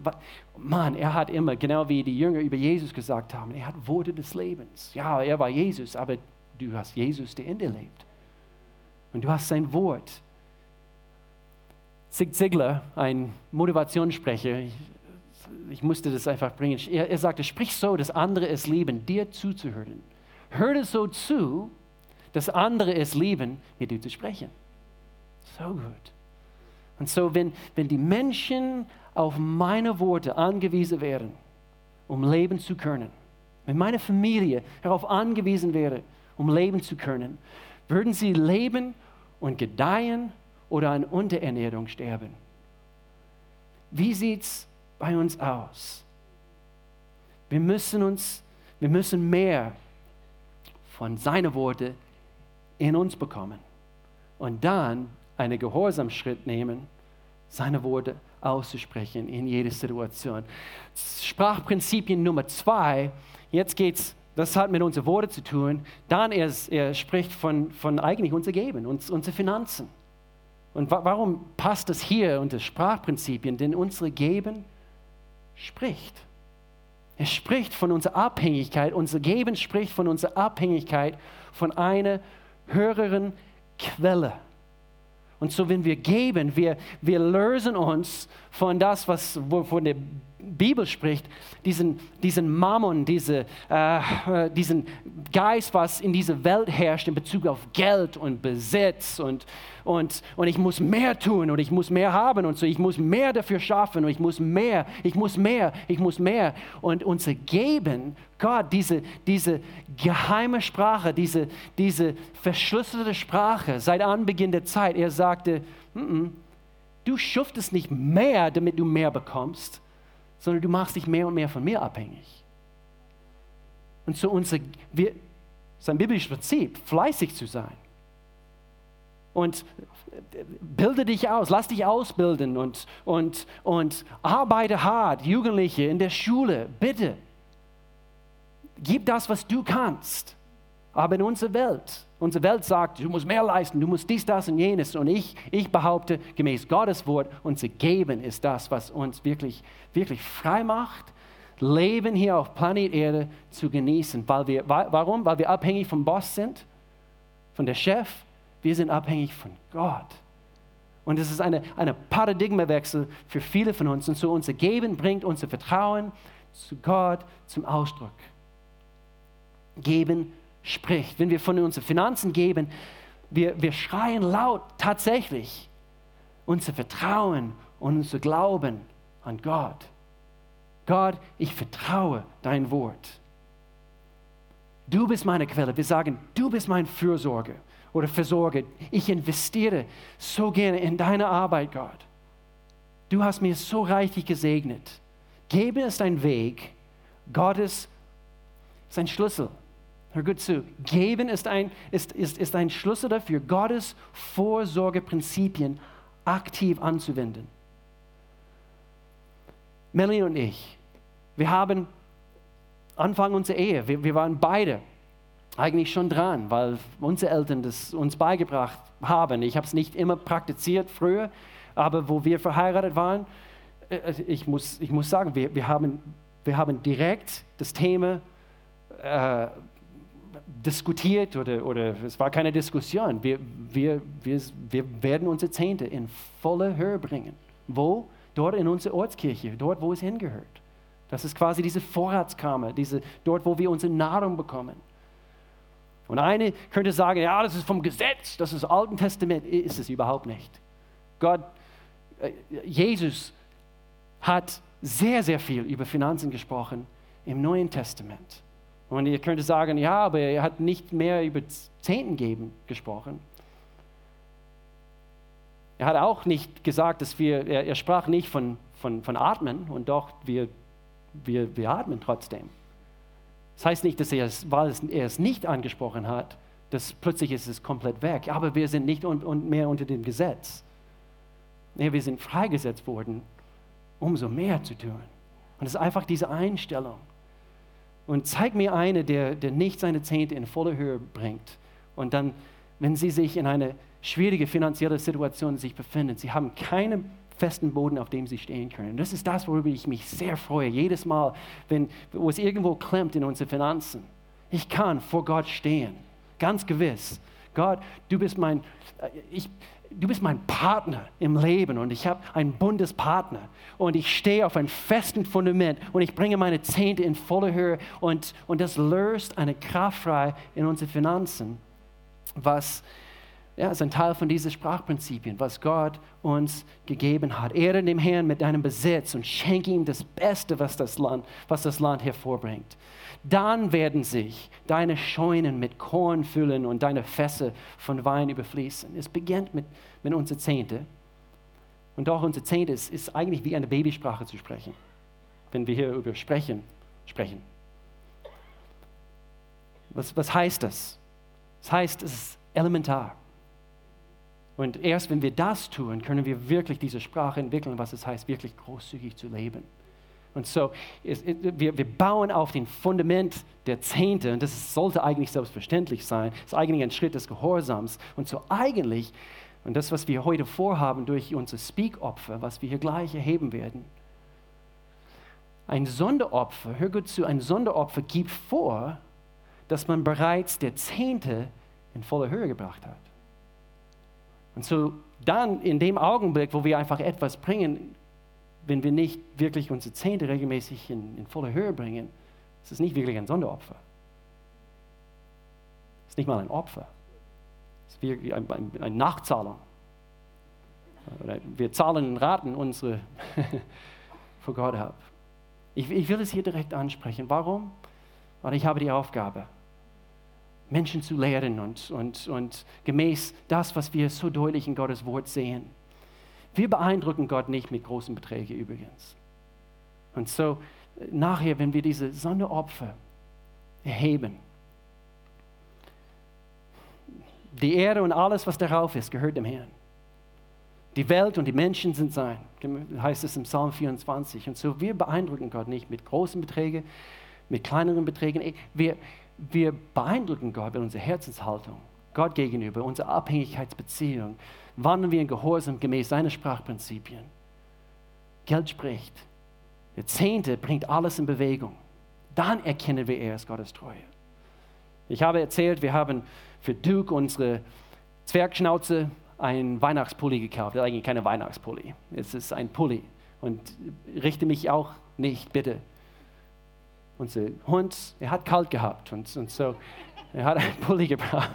Mann, er hat immer, genau wie die Jünger über Jesus gesagt haben, er hat Worte des Lebens. Ja, er war Jesus, aber du hast Jesus, der in dir lebt. Und du hast sein Wort. Zig Ziglar, ein Motivationssprecher, ich, musste das einfach bringen. Er, er sagte, sprich so, dass andere es lieben, dir zuzuhören. Hör so zu, dass andere es lieben, mit dir zu sprechen. So gut. Und so, wenn, wenn die Menschen auf meine Worte angewiesen wären, um leben zu können, wenn meine Familie darauf angewiesen wäre, um leben zu können, würden sie leben und gedeihen oder an Unterernährung sterben. Wie sieht es bei uns aus? Wir müssen uns, wir müssen mehr von seinen Worten in uns bekommen. Und dann einen Gehorsamschritt nehmen, seine Worte auszusprechen in jeder Situation. Sprachprinzipien Nummer zwei, jetzt geht es, das hat mit unseren Worten zu tun, dann er, er spricht von, von eigentlich unser Geben, uns, unsere Finanzen. Und wa warum passt das hier unter Sprachprinzipien? Denn unsere Geben spricht. Er spricht von unserer Abhängigkeit, unser Geben spricht von unserer Abhängigkeit von einer höheren Quelle. Und so, wenn wir geben, wir, wir lösen uns von das, was wovon der Bibel spricht, diesen, diesen Mammon, diese, äh, diesen Geist, was in dieser Welt herrscht in Bezug auf Geld und Besitz und, und, und ich muss mehr tun und ich muss mehr haben und so, ich muss mehr dafür schaffen und ich muss mehr, ich muss mehr, ich muss mehr. Und unser Geben, Gott, diese, diese geheime Sprache, diese, diese verschlüsselte Sprache seit Anbeginn der Zeit, er sagte, mm -mm, du schuftest nicht mehr, damit du mehr bekommst, sondern du machst dich mehr und mehr von mir abhängig. Und so unser, wir, sein biblisches Prinzip, fleißig zu sein und bilde dich aus, lass dich ausbilden und, und, und arbeite hart, Jugendliche in der Schule, bitte. Gib das, was du kannst. Aber in unserer Welt, unsere Welt sagt, du musst mehr leisten, du musst dies, das und jenes. Und ich, ich behaupte, gemäß Gottes Wort, unser Geben ist das, was uns wirklich, wirklich frei macht, Leben hier auf Planet Erde zu genießen. Weil wir, warum? Weil wir abhängig vom Boss sind, von der Chef, wir sind abhängig von Gott. Und es ist ein eine Paradigmawechsel für viele von uns. Und so unser Geben bringt unser Vertrauen zu Gott zum Ausdruck. Geben spricht. Wenn wir von unseren Finanzen geben, wir, wir schreien laut tatsächlich unser Vertrauen und unser Glauben an Gott. Gott, ich vertraue dein Wort. Du bist meine Quelle. Wir sagen, du bist mein Fürsorge oder Versorger. Ich investiere so gerne in deine Arbeit, Gott. Du hast mir so reichlich gesegnet. Gebe ist ein Weg, Gottes ist ein Schlüssel. Hör gut zu. Geben ist ein, ist, ist, ist ein Schlüssel dafür, Gottes Vorsorgeprinzipien aktiv anzuwenden. Melanie und ich, wir haben Anfang unserer Ehe, wir, wir waren beide eigentlich schon dran, weil unsere Eltern das uns beigebracht haben. Ich habe es nicht immer praktiziert früher, aber wo wir verheiratet waren, äh, äh, ich muss, ich muss sagen, wir, wir, haben, wir haben direkt das Thema äh, diskutiert oder, oder es war keine Diskussion. Wir, wir, wir, wir werden unsere Zehnte in volle Höhe bringen. Wo? Dort in unserer Ortskirche, dort, wo es hingehört. Das ist quasi diese Vorratskammer, diese, dort, wo wir unsere Nahrung bekommen. Und eine könnte sagen, ja, das ist vom Gesetz, das ist Alten Testament. Ist es überhaupt nicht. Gott, äh, Jesus hat sehr, sehr viel über Finanzen gesprochen im Neuen Testament. Und ihr könnt sagen, ja, aber er hat nicht mehr über Zehnten geben gesprochen. Er hat auch nicht gesagt, dass wir, er, er sprach nicht von, von, von Atmen und doch, wir, wir, wir atmen trotzdem. Das heißt nicht, dass er es, weil er es nicht angesprochen hat, dass plötzlich ist es komplett weg. Aber wir sind nicht un, un, mehr unter dem Gesetz. Nee, wir sind freigesetzt worden, umso mehr zu tun. Und es ist einfach diese Einstellung. Und zeig mir eine, der, der nicht seine Zehnte in voller Höhe bringt. Und dann, wenn sie sich in einer schwierigen finanziellen Situation sich befinden, sie haben keinen festen Boden, auf dem sie stehen können. Das ist das, worüber ich mich sehr freue. Jedes Mal, wenn wo es irgendwo klemmt in unseren Finanzen. Ich kann vor Gott stehen, ganz gewiss. Gott, du bist mein, äh, ich, du bist mein Partner im Leben und ich habe einen Bundespartner und ich stehe auf einem festen Fundament und ich bringe meine Zehnte in volle Höhe und, und das löst eine Kraft frei in unsere Finanzen, was ja, ist ein Teil von diesen Sprachprinzipien, was Gott uns gegeben hat. Ehre dem Herrn mit deinem Besitz und schenke ihm das Beste, was das Land, was das Land hervorbringt. Dann werden sich deine Scheunen mit Korn füllen und deine Fässer von Wein überfließen. Es beginnt mit, mit unserer Zehnte. Und doch unser Zehnte ist, ist eigentlich wie eine Babysprache zu sprechen, wenn wir hier über Sprechen sprechen. Was, was heißt das? Das heißt, es ist elementar. Und erst wenn wir das tun, können wir wirklich diese Sprache entwickeln, was es heißt, wirklich großzügig zu leben. Und so, es, wir, wir bauen auf dem Fundament der Zehnte, und das sollte eigentlich selbstverständlich sein, das ist eigentlich ein Schritt des Gehorsams. Und so eigentlich, und das, was wir heute vorhaben durch unser Speak-Opfer, was wir hier gleich erheben werden, ein Sonderopfer, hör gut zu, ein Sonderopfer gibt vor, dass man bereits der Zehnte in voller Höhe gebracht hat. Und so dann in dem Augenblick, wo wir einfach etwas bringen, wenn wir nicht wirklich unsere Zehnte regelmäßig in, in volle Höhe bringen, ist es nicht wirklich ein Sonderopfer. Es ist nicht mal ein Opfer. Es ist wirklich ein, ein, eine Nachzahlung. Wir zahlen Raten unsere [laughs] vor Gott ab. Ich, ich will es hier direkt ansprechen. Warum? Weil ich habe die Aufgabe, Menschen zu lehren und, und, und gemäß das, was wir so deutlich in Gottes Wort sehen. Wir beeindrucken Gott nicht mit großen Beträgen übrigens. Und so nachher, wenn wir diese Sonderopfer erheben, die Erde und alles, was darauf ist, gehört dem Herrn. Die Welt und die Menschen sind sein, heißt es im Psalm 24. Und so, wir beeindrucken Gott nicht mit großen Beträgen, mit kleineren Beträgen. Wir, wir beeindrucken Gott mit unserer Herzenshaltung, Gott gegenüber, unserer Abhängigkeitsbeziehung, wandeln wir in Gehorsam gemäß seiner Sprachprinzipien. Geld spricht. Der Zehnte bringt alles in Bewegung. Dann erkennen wir erst Gottes Treue. Ich habe erzählt, wir haben für Duke unsere Zwergschnauze einen Weihnachtspulli gekauft. Das ist eigentlich keine Weihnachtspulli. Es ist ein Pulli. Und richte mich auch nicht, bitte, unser Hund, er hat kalt gehabt und, und so, er hat einen Pulli gebraucht.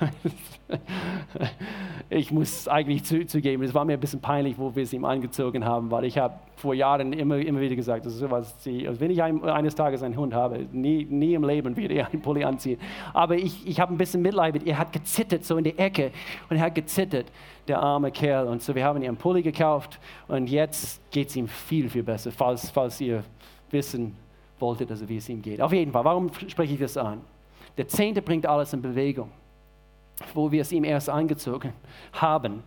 ich muss eigentlich zugeben, es war mir ein bisschen peinlich, wo wir es ihm angezogen haben, weil ich habe vor Jahren immer, immer wieder gesagt, das ist sowas, also wenn ich ein, eines Tages einen Hund habe, nie, nie im Leben wird er einen Pulli anziehen. Aber ich, ich habe ein bisschen Mitleid mit, er hat gezittert so in der Ecke und er hat gezittert, der arme Kerl. Und so, wir haben ihm einen Pulli gekauft und jetzt geht es ihm viel, viel besser, falls, falls ihr wissen wolltet, also wie es ihm geht. Auf jeden Fall, warum spreche ich das an? Der Zehnte bringt alles in Bewegung, wo wir es ihm erst angezogen haben.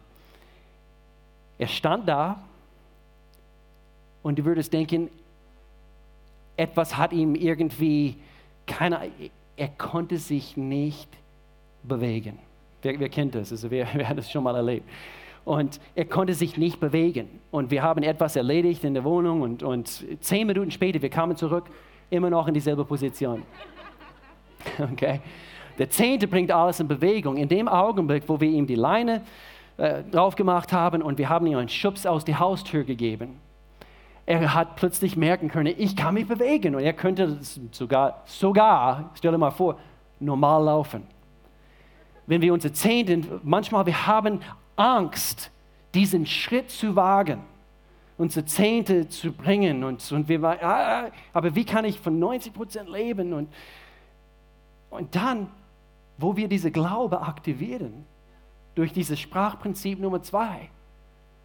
Er stand da und du würdest denken, etwas hat ihm irgendwie, keine, er konnte sich nicht bewegen. Wer, wer kennt das? Also wer, [laughs] wer hat das schon mal erlebt? Und er konnte sich nicht bewegen. Und wir haben etwas erledigt in der Wohnung und, und zehn Minuten später, wir kamen zurück, immer noch in dieselbe Position. [laughs] Okay? Der Zehnte bringt alles in Bewegung. In dem Augenblick, wo wir ihm die Leine äh, drauf gemacht haben und wir haben ihm einen Schubs aus der Haustür gegeben, er hat plötzlich merken können, ich kann mich bewegen und er könnte sogar, sogar, stell dir mal vor, normal laufen. Wenn wir unsere Zehnten, manchmal wir haben Angst, diesen Schritt zu wagen, unsere Zehnte zu bringen. Und, und wir, ah, aber wie kann ich von 90 Prozent leben? Und, und dann, wo wir diese Glaube aktivieren, durch dieses Sprachprinzip Nummer zwei,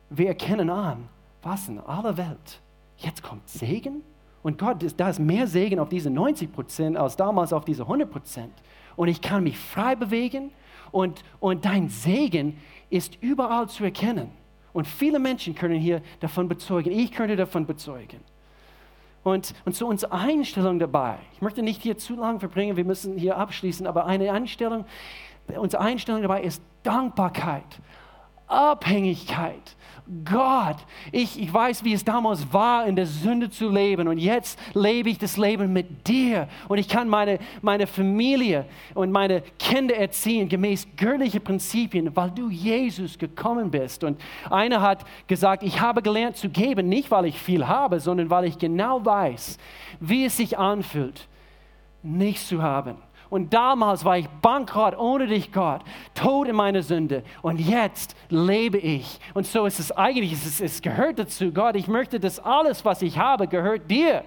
wir erkennen an, was in aller Welt, jetzt kommt Segen Und Gott, da ist mehr Segen auf diese 90 Prozent als damals auf diese 100 Prozent. Und ich kann mich frei bewegen und, und dein Segen ist überall zu erkennen. Und viele Menschen können hier davon bezeugen. Ich könnte davon bezeugen. Und, und so unsere Einstellung dabei, ich möchte nicht hier zu lange verbringen, wir müssen hier abschließen, aber eine Einstellung, unsere Einstellung dabei ist Dankbarkeit, Abhängigkeit Gott, ich, ich weiß, wie es damals war, in der Sünde zu leben und jetzt lebe ich das Leben mit dir und ich kann meine, meine Familie und meine Kinder erziehen gemäß göttlicher Prinzipien, weil du Jesus gekommen bist. Und einer hat gesagt, ich habe gelernt zu geben, nicht weil ich viel habe, sondern weil ich genau weiß, wie es sich anfühlt, nichts zu haben. Und damals war ich bankrott ohne dich, Gott, tot in meiner Sünde. Und jetzt lebe ich. Und so ist es eigentlich, es, ist, es gehört dazu, Gott, ich möchte, dass alles, was ich habe, gehört dir.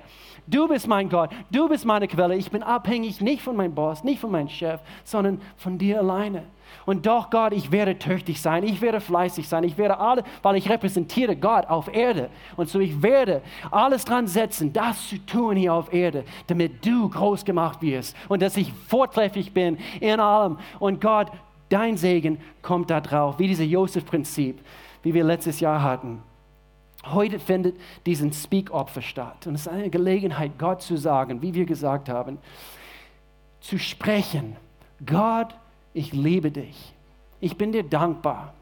Du bist mein Gott, du bist meine Quelle. Ich bin abhängig nicht von meinem Boss, nicht von meinem Chef, sondern von dir alleine. Und doch, Gott, ich werde tüchtig sein, ich werde fleißig sein, ich werde alle, weil ich repräsentiere Gott auf Erde. Und so ich werde alles dran setzen, das zu tun hier auf Erde, damit du groß gemacht wirst und dass ich vortrefflich bin in allem. Und Gott, dein Segen kommt da drauf, wie dieses Josef-Prinzip, wie wir letztes Jahr hatten. Heute findet diesen Speak-Opfer statt. Und es ist eine Gelegenheit, Gott zu sagen, wie wir gesagt haben, zu sprechen. Gott, ich liebe dich. Ich bin dir dankbar.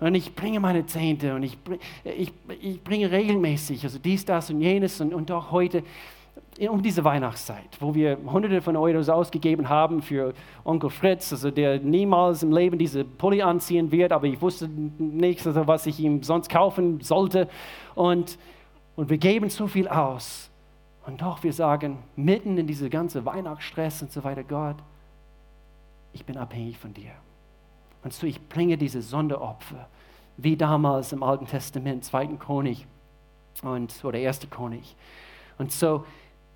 Und ich bringe meine Zehnte und ich, ich, ich bringe regelmäßig, also dies, das und jenes und, und auch heute um diese Weihnachtszeit, wo wir Hunderte von Euros ausgegeben haben für Onkel Fritz, also der niemals im Leben diese Pulli anziehen wird, aber ich wusste nichts, also was ich ihm sonst kaufen sollte. Und, und wir geben so viel aus. Und doch, wir sagen, mitten in diese ganze Weihnachtsstress und so weiter, Gott, ich bin abhängig von dir. Und so, ich bringe diese Sonderopfer, wie damals im Alten Testament, zweiten König und, oder erster König. Und so,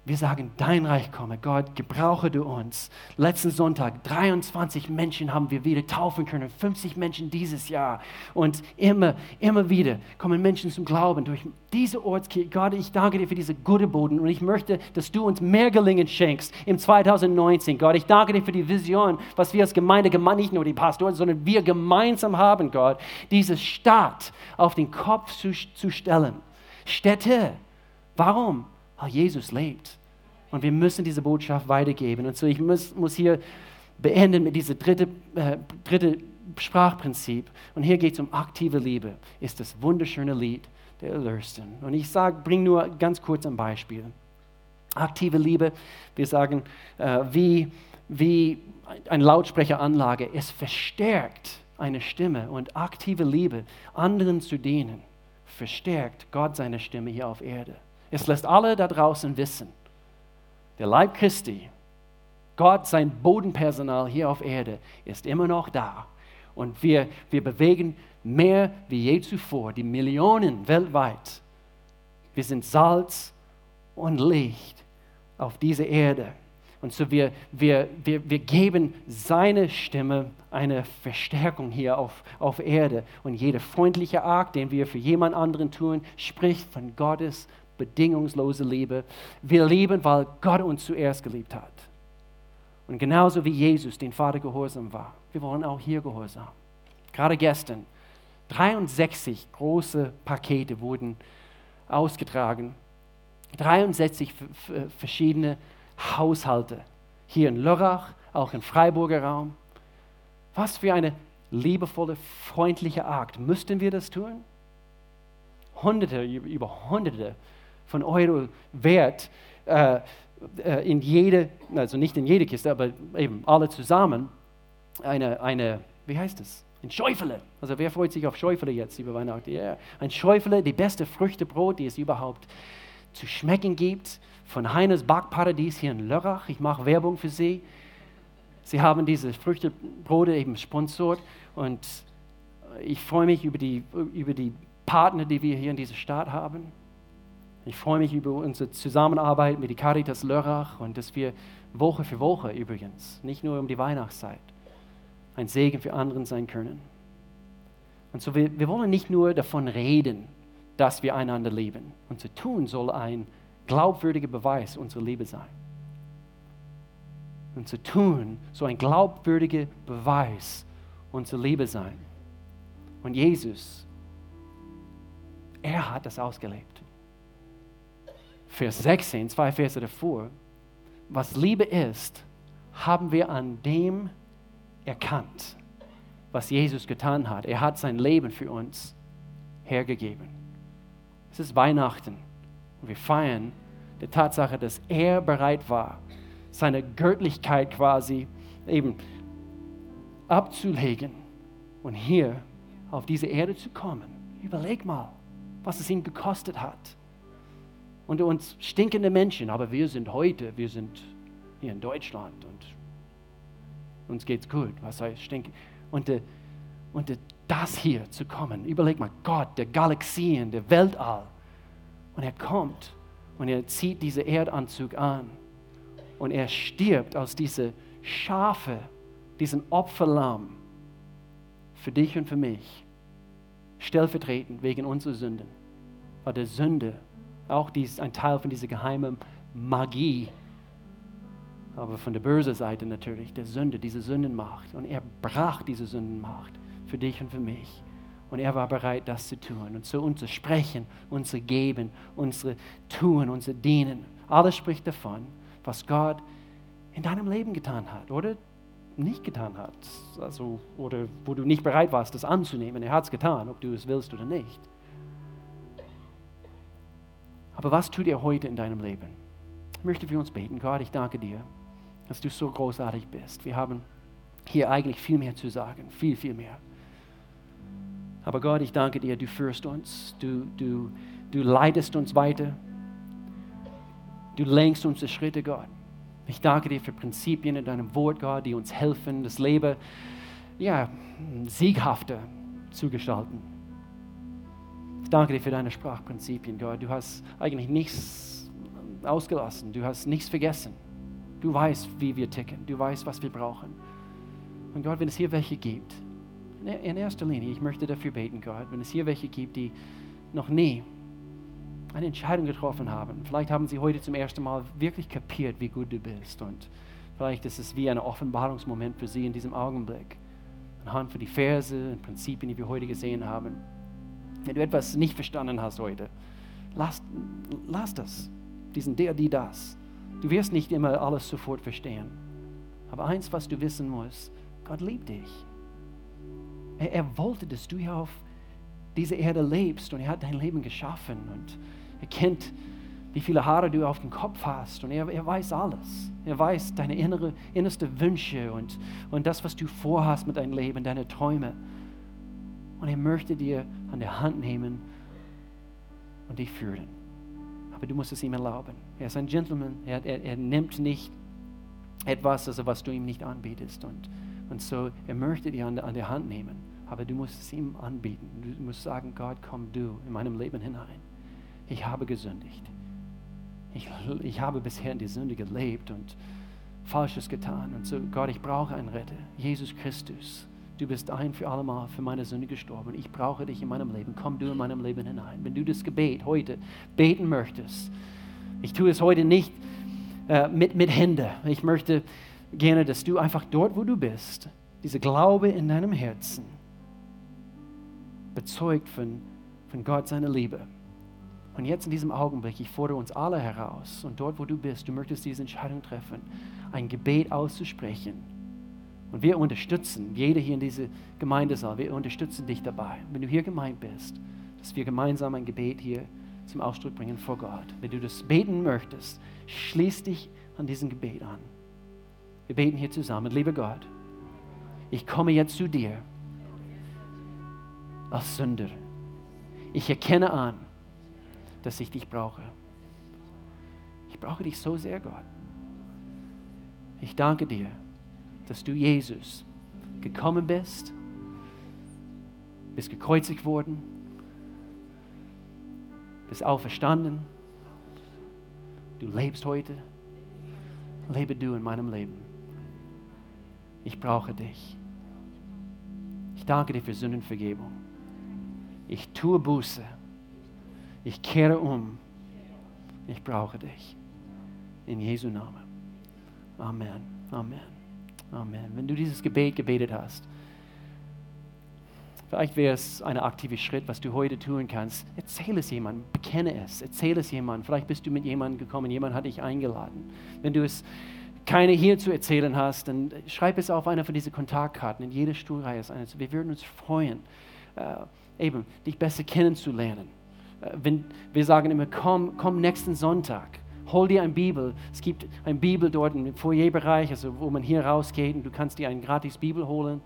wir sagen, dein Reich komme. Gott, gebrauche du uns. Letzten Sonntag, 23 Menschen haben wir wieder taufen können, 50 Menschen dieses Jahr. Und immer, immer wieder kommen Menschen zum Glauben durch diese Ortskirche. Gott, ich danke dir für diese gute Boden und ich möchte, dass du uns mehr Gelingen schenkst im 2019. Gott, ich danke dir für die Vision, was wir als Gemeinde, nicht nur die Pastoren, sondern wir gemeinsam haben, Gott, diese Stadt auf den Kopf zu, zu stellen. Städte. Warum? Weil Jesus lebt. Und wir müssen diese Botschaft weitergeben. Und so, ich muss, muss hier beenden mit diesem dritte, äh, dritte Sprachprinzip. Und hier geht es um aktive Liebe. Ist das wunderschöne Lied der Erlösten. Und ich bringe nur ganz kurz ein Beispiel. Aktive Liebe, wir sagen, äh, wie, wie eine Lautsprecheranlage, es verstärkt eine Stimme. Und aktive Liebe, anderen zu dienen, verstärkt Gott seine Stimme hier auf Erde. Es lässt alle da draußen wissen, der Leib Christi, Gott, sein Bodenpersonal hier auf Erde, ist immer noch da. Und wir, wir bewegen mehr wie je zuvor, die Millionen weltweit. Wir sind Salz und Licht auf dieser Erde. Und so wir, wir, wir, wir geben seine Stimme eine Verstärkung hier auf, auf Erde. Und jeder freundliche Akt, den wir für jemand anderen tun, spricht von Gottes bedingungslose Liebe. Wir lieben, weil Gott uns zuerst geliebt hat. Und genauso wie Jesus den Vater gehorsam war, wir wollen auch hier gehorsam. Gerade gestern, 63 große Pakete wurden ausgetragen. 63 verschiedene Haushalte. Hier in Lörrach, auch im Freiburger Raum. Was für eine liebevolle, freundliche Akt. Müssten wir das tun? Hunderte, über Hunderte von Euro wert äh, äh, in jede, also nicht in jede Kiste, aber eben alle zusammen, eine, eine wie heißt das? Ein Schäufele. Also wer freut sich auf Schäufele jetzt über Weihnachten? Yeah. Ein Schäufele, die beste Früchtebrot, die es überhaupt zu schmecken gibt, von Heines Backparadies hier in Lörrach. Ich mache Werbung für Sie. Sie haben diese Früchtebrote eben sponsort und ich freue mich über die, über die Partner, die wir hier in dieser Stadt haben. Ich freue mich über unsere Zusammenarbeit mit der Caritas Lörrach und dass wir Woche für Woche übrigens, nicht nur um die Weihnachtszeit, ein Segen für anderen sein können. Und so, wir, wir wollen nicht nur davon reden, dass wir einander lieben. Unser Tun soll ein glaubwürdiger Beweis unserer Liebe sein. Und zu tun, so ein glaubwürdiger Beweis unserer Liebe sein. Und Jesus, er hat das ausgelebt. Vers 16, zwei Verse davor, was Liebe ist, haben wir an dem erkannt, was Jesus getan hat. Er hat sein Leben für uns hergegeben. Es ist Weihnachten und wir feiern die Tatsache, dass er bereit war, seine Göttlichkeit quasi eben abzulegen und hier auf diese Erde zu kommen. Überleg mal, was es ihm gekostet hat. Und uns stinkende Menschen, aber wir sind heute, wir sind hier in Deutschland und uns geht's gut. Was heißt stinken? Und, äh, und äh, das hier zu kommen, überleg mal, Gott, der Galaxien, der Weltall. Und er kommt und er zieht diesen Erdanzug an und er stirbt aus dieser Schafe, diesem Opferlamm für dich und für mich, stellvertretend wegen unserer Sünden. Weil der Sünde auch dies, ein Teil von dieser geheimen Magie, aber von der bösen Seite natürlich, der Sünde, diese Sündenmacht. Und er brach diese Sündenmacht für dich und für mich. Und er war bereit, das zu tun. Und so unser Sprechen, unser Geben, unser Tun, unser Dienen, alles spricht davon, was Gott in deinem Leben getan hat oder nicht getan hat. Also, oder wo du nicht bereit warst, das anzunehmen. Er hat es getan, ob du es willst oder nicht. Aber was tut er heute in deinem Leben? Ich möchte für uns beten. Gott, ich danke dir, dass du so großartig bist. Wir haben hier eigentlich viel mehr zu sagen, viel, viel mehr. Aber Gott, ich danke dir, du führst uns, du, du, du leitest uns weiter, du lenkst unsere Schritte, Gott. Ich danke dir für Prinzipien in deinem Wort, Gott, die uns helfen, das Leben ja, sieghafter zu gestalten. Ich danke dir für deine Sprachprinzipien, Gott. Du hast eigentlich nichts ausgelassen, du hast nichts vergessen. Du weißt, wie wir ticken, du weißt, was wir brauchen. Und Gott, wenn es hier welche gibt, in erster Linie, ich möchte dafür beten, Gott, wenn es hier welche gibt, die noch nie eine Entscheidung getroffen haben. Vielleicht haben sie heute zum ersten Mal wirklich kapiert, wie gut du bist. Und vielleicht ist es wie ein Offenbarungsmoment für sie in diesem Augenblick. Anhand von die Verse und Prinzipien, die wir heute gesehen haben. Wenn du etwas nicht verstanden hast heute, lass, lass das. Diesen der, die das. Du wirst nicht immer alles sofort verstehen. Aber eins, was du wissen musst, Gott liebt dich. Er, er wollte, dass du hier auf dieser Erde lebst und er hat dein Leben geschaffen und er kennt, wie viele Haare du auf dem Kopf hast und er, er weiß alles. Er weiß deine innere, innerste Wünsche und, und das, was du vorhast mit deinem Leben, deine Träume. Und er möchte dir an der Hand nehmen und dich führen. Aber du musst es ihm erlauben. Er ist ein Gentleman. Er, er, er nimmt nicht etwas, also was du ihm nicht anbietest. Und, und so, er möchte dich an, an der Hand nehmen. Aber du musst es ihm anbieten. Du musst sagen, Gott, komm du in meinem Leben hinein ich habe gesündigt. Ich, ich habe bisher in die Sünde gelebt und Falsches getan. Und so, Gott, ich brauche einen Retter. Jesus Christus, du bist ein für allemal für meine Sünde gestorben. Ich brauche dich in meinem Leben. Komm du in meinem Leben hinein. Wenn du das Gebet heute beten möchtest, ich tue es heute nicht äh, mit, mit Händen. Ich möchte gerne, dass du einfach dort, wo du bist, diese Glaube in deinem Herzen bezeugt von, von Gott seiner Liebe und jetzt in diesem Augenblick, ich fordere uns alle heraus und dort, wo du bist, du möchtest diese Entscheidung treffen, ein Gebet auszusprechen. Und wir unterstützen, jeder hier in diese Gemeindesaal, wir unterstützen dich dabei, wenn du hier gemeint bist, dass wir gemeinsam ein Gebet hier zum Ausdruck bringen vor Gott. Wenn du das beten möchtest, schließ dich an diesem Gebet an. Wir beten hier zusammen. Lieber Gott, ich komme jetzt zu dir als Sünder. Ich erkenne an, dass ich dich brauche. Ich brauche dich so sehr, Gott. Ich danke dir, dass du, Jesus, gekommen bist, bist gekreuzigt worden, bist auferstanden. Du lebst heute. Lebe du in meinem Leben. Ich brauche dich. Ich danke dir für Sündenvergebung. Ich tue Buße ich kehre um Ich brauche dich. In Jesu Namen. Amen. Amen. Amen. Wenn du dieses Gebet gebetet hast, vielleicht wäre es ein aktiver Schritt, was du heute tun kannst. Erzähl es jemandem, bekenne es, erzähl es jemandem. Vielleicht bist du mit jemandem gekommen, jemand hat dich eingeladen. Wenn du es keine hier zu erzählen hast, dann schreib es auf einer von diesen Kontaktkarten. In jeder Stuhlreihe ist eine. Wir würden uns freuen, äh, eben dich besser kennenzulernen. Äh, wenn wir sagen immer, komm, komm nächsten Sonntag, hol dir eine Bibel. Es gibt eine Bibel dort im Foyerbereich, also wo man hier rausgeht und du kannst dir eine gratis Bibel holen.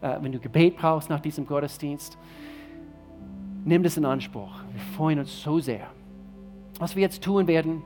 Äh, wenn du Gebet brauchst nach diesem Gottesdienst, nimm das in Anspruch. Wir freuen uns so sehr. Was wir jetzt tun werden,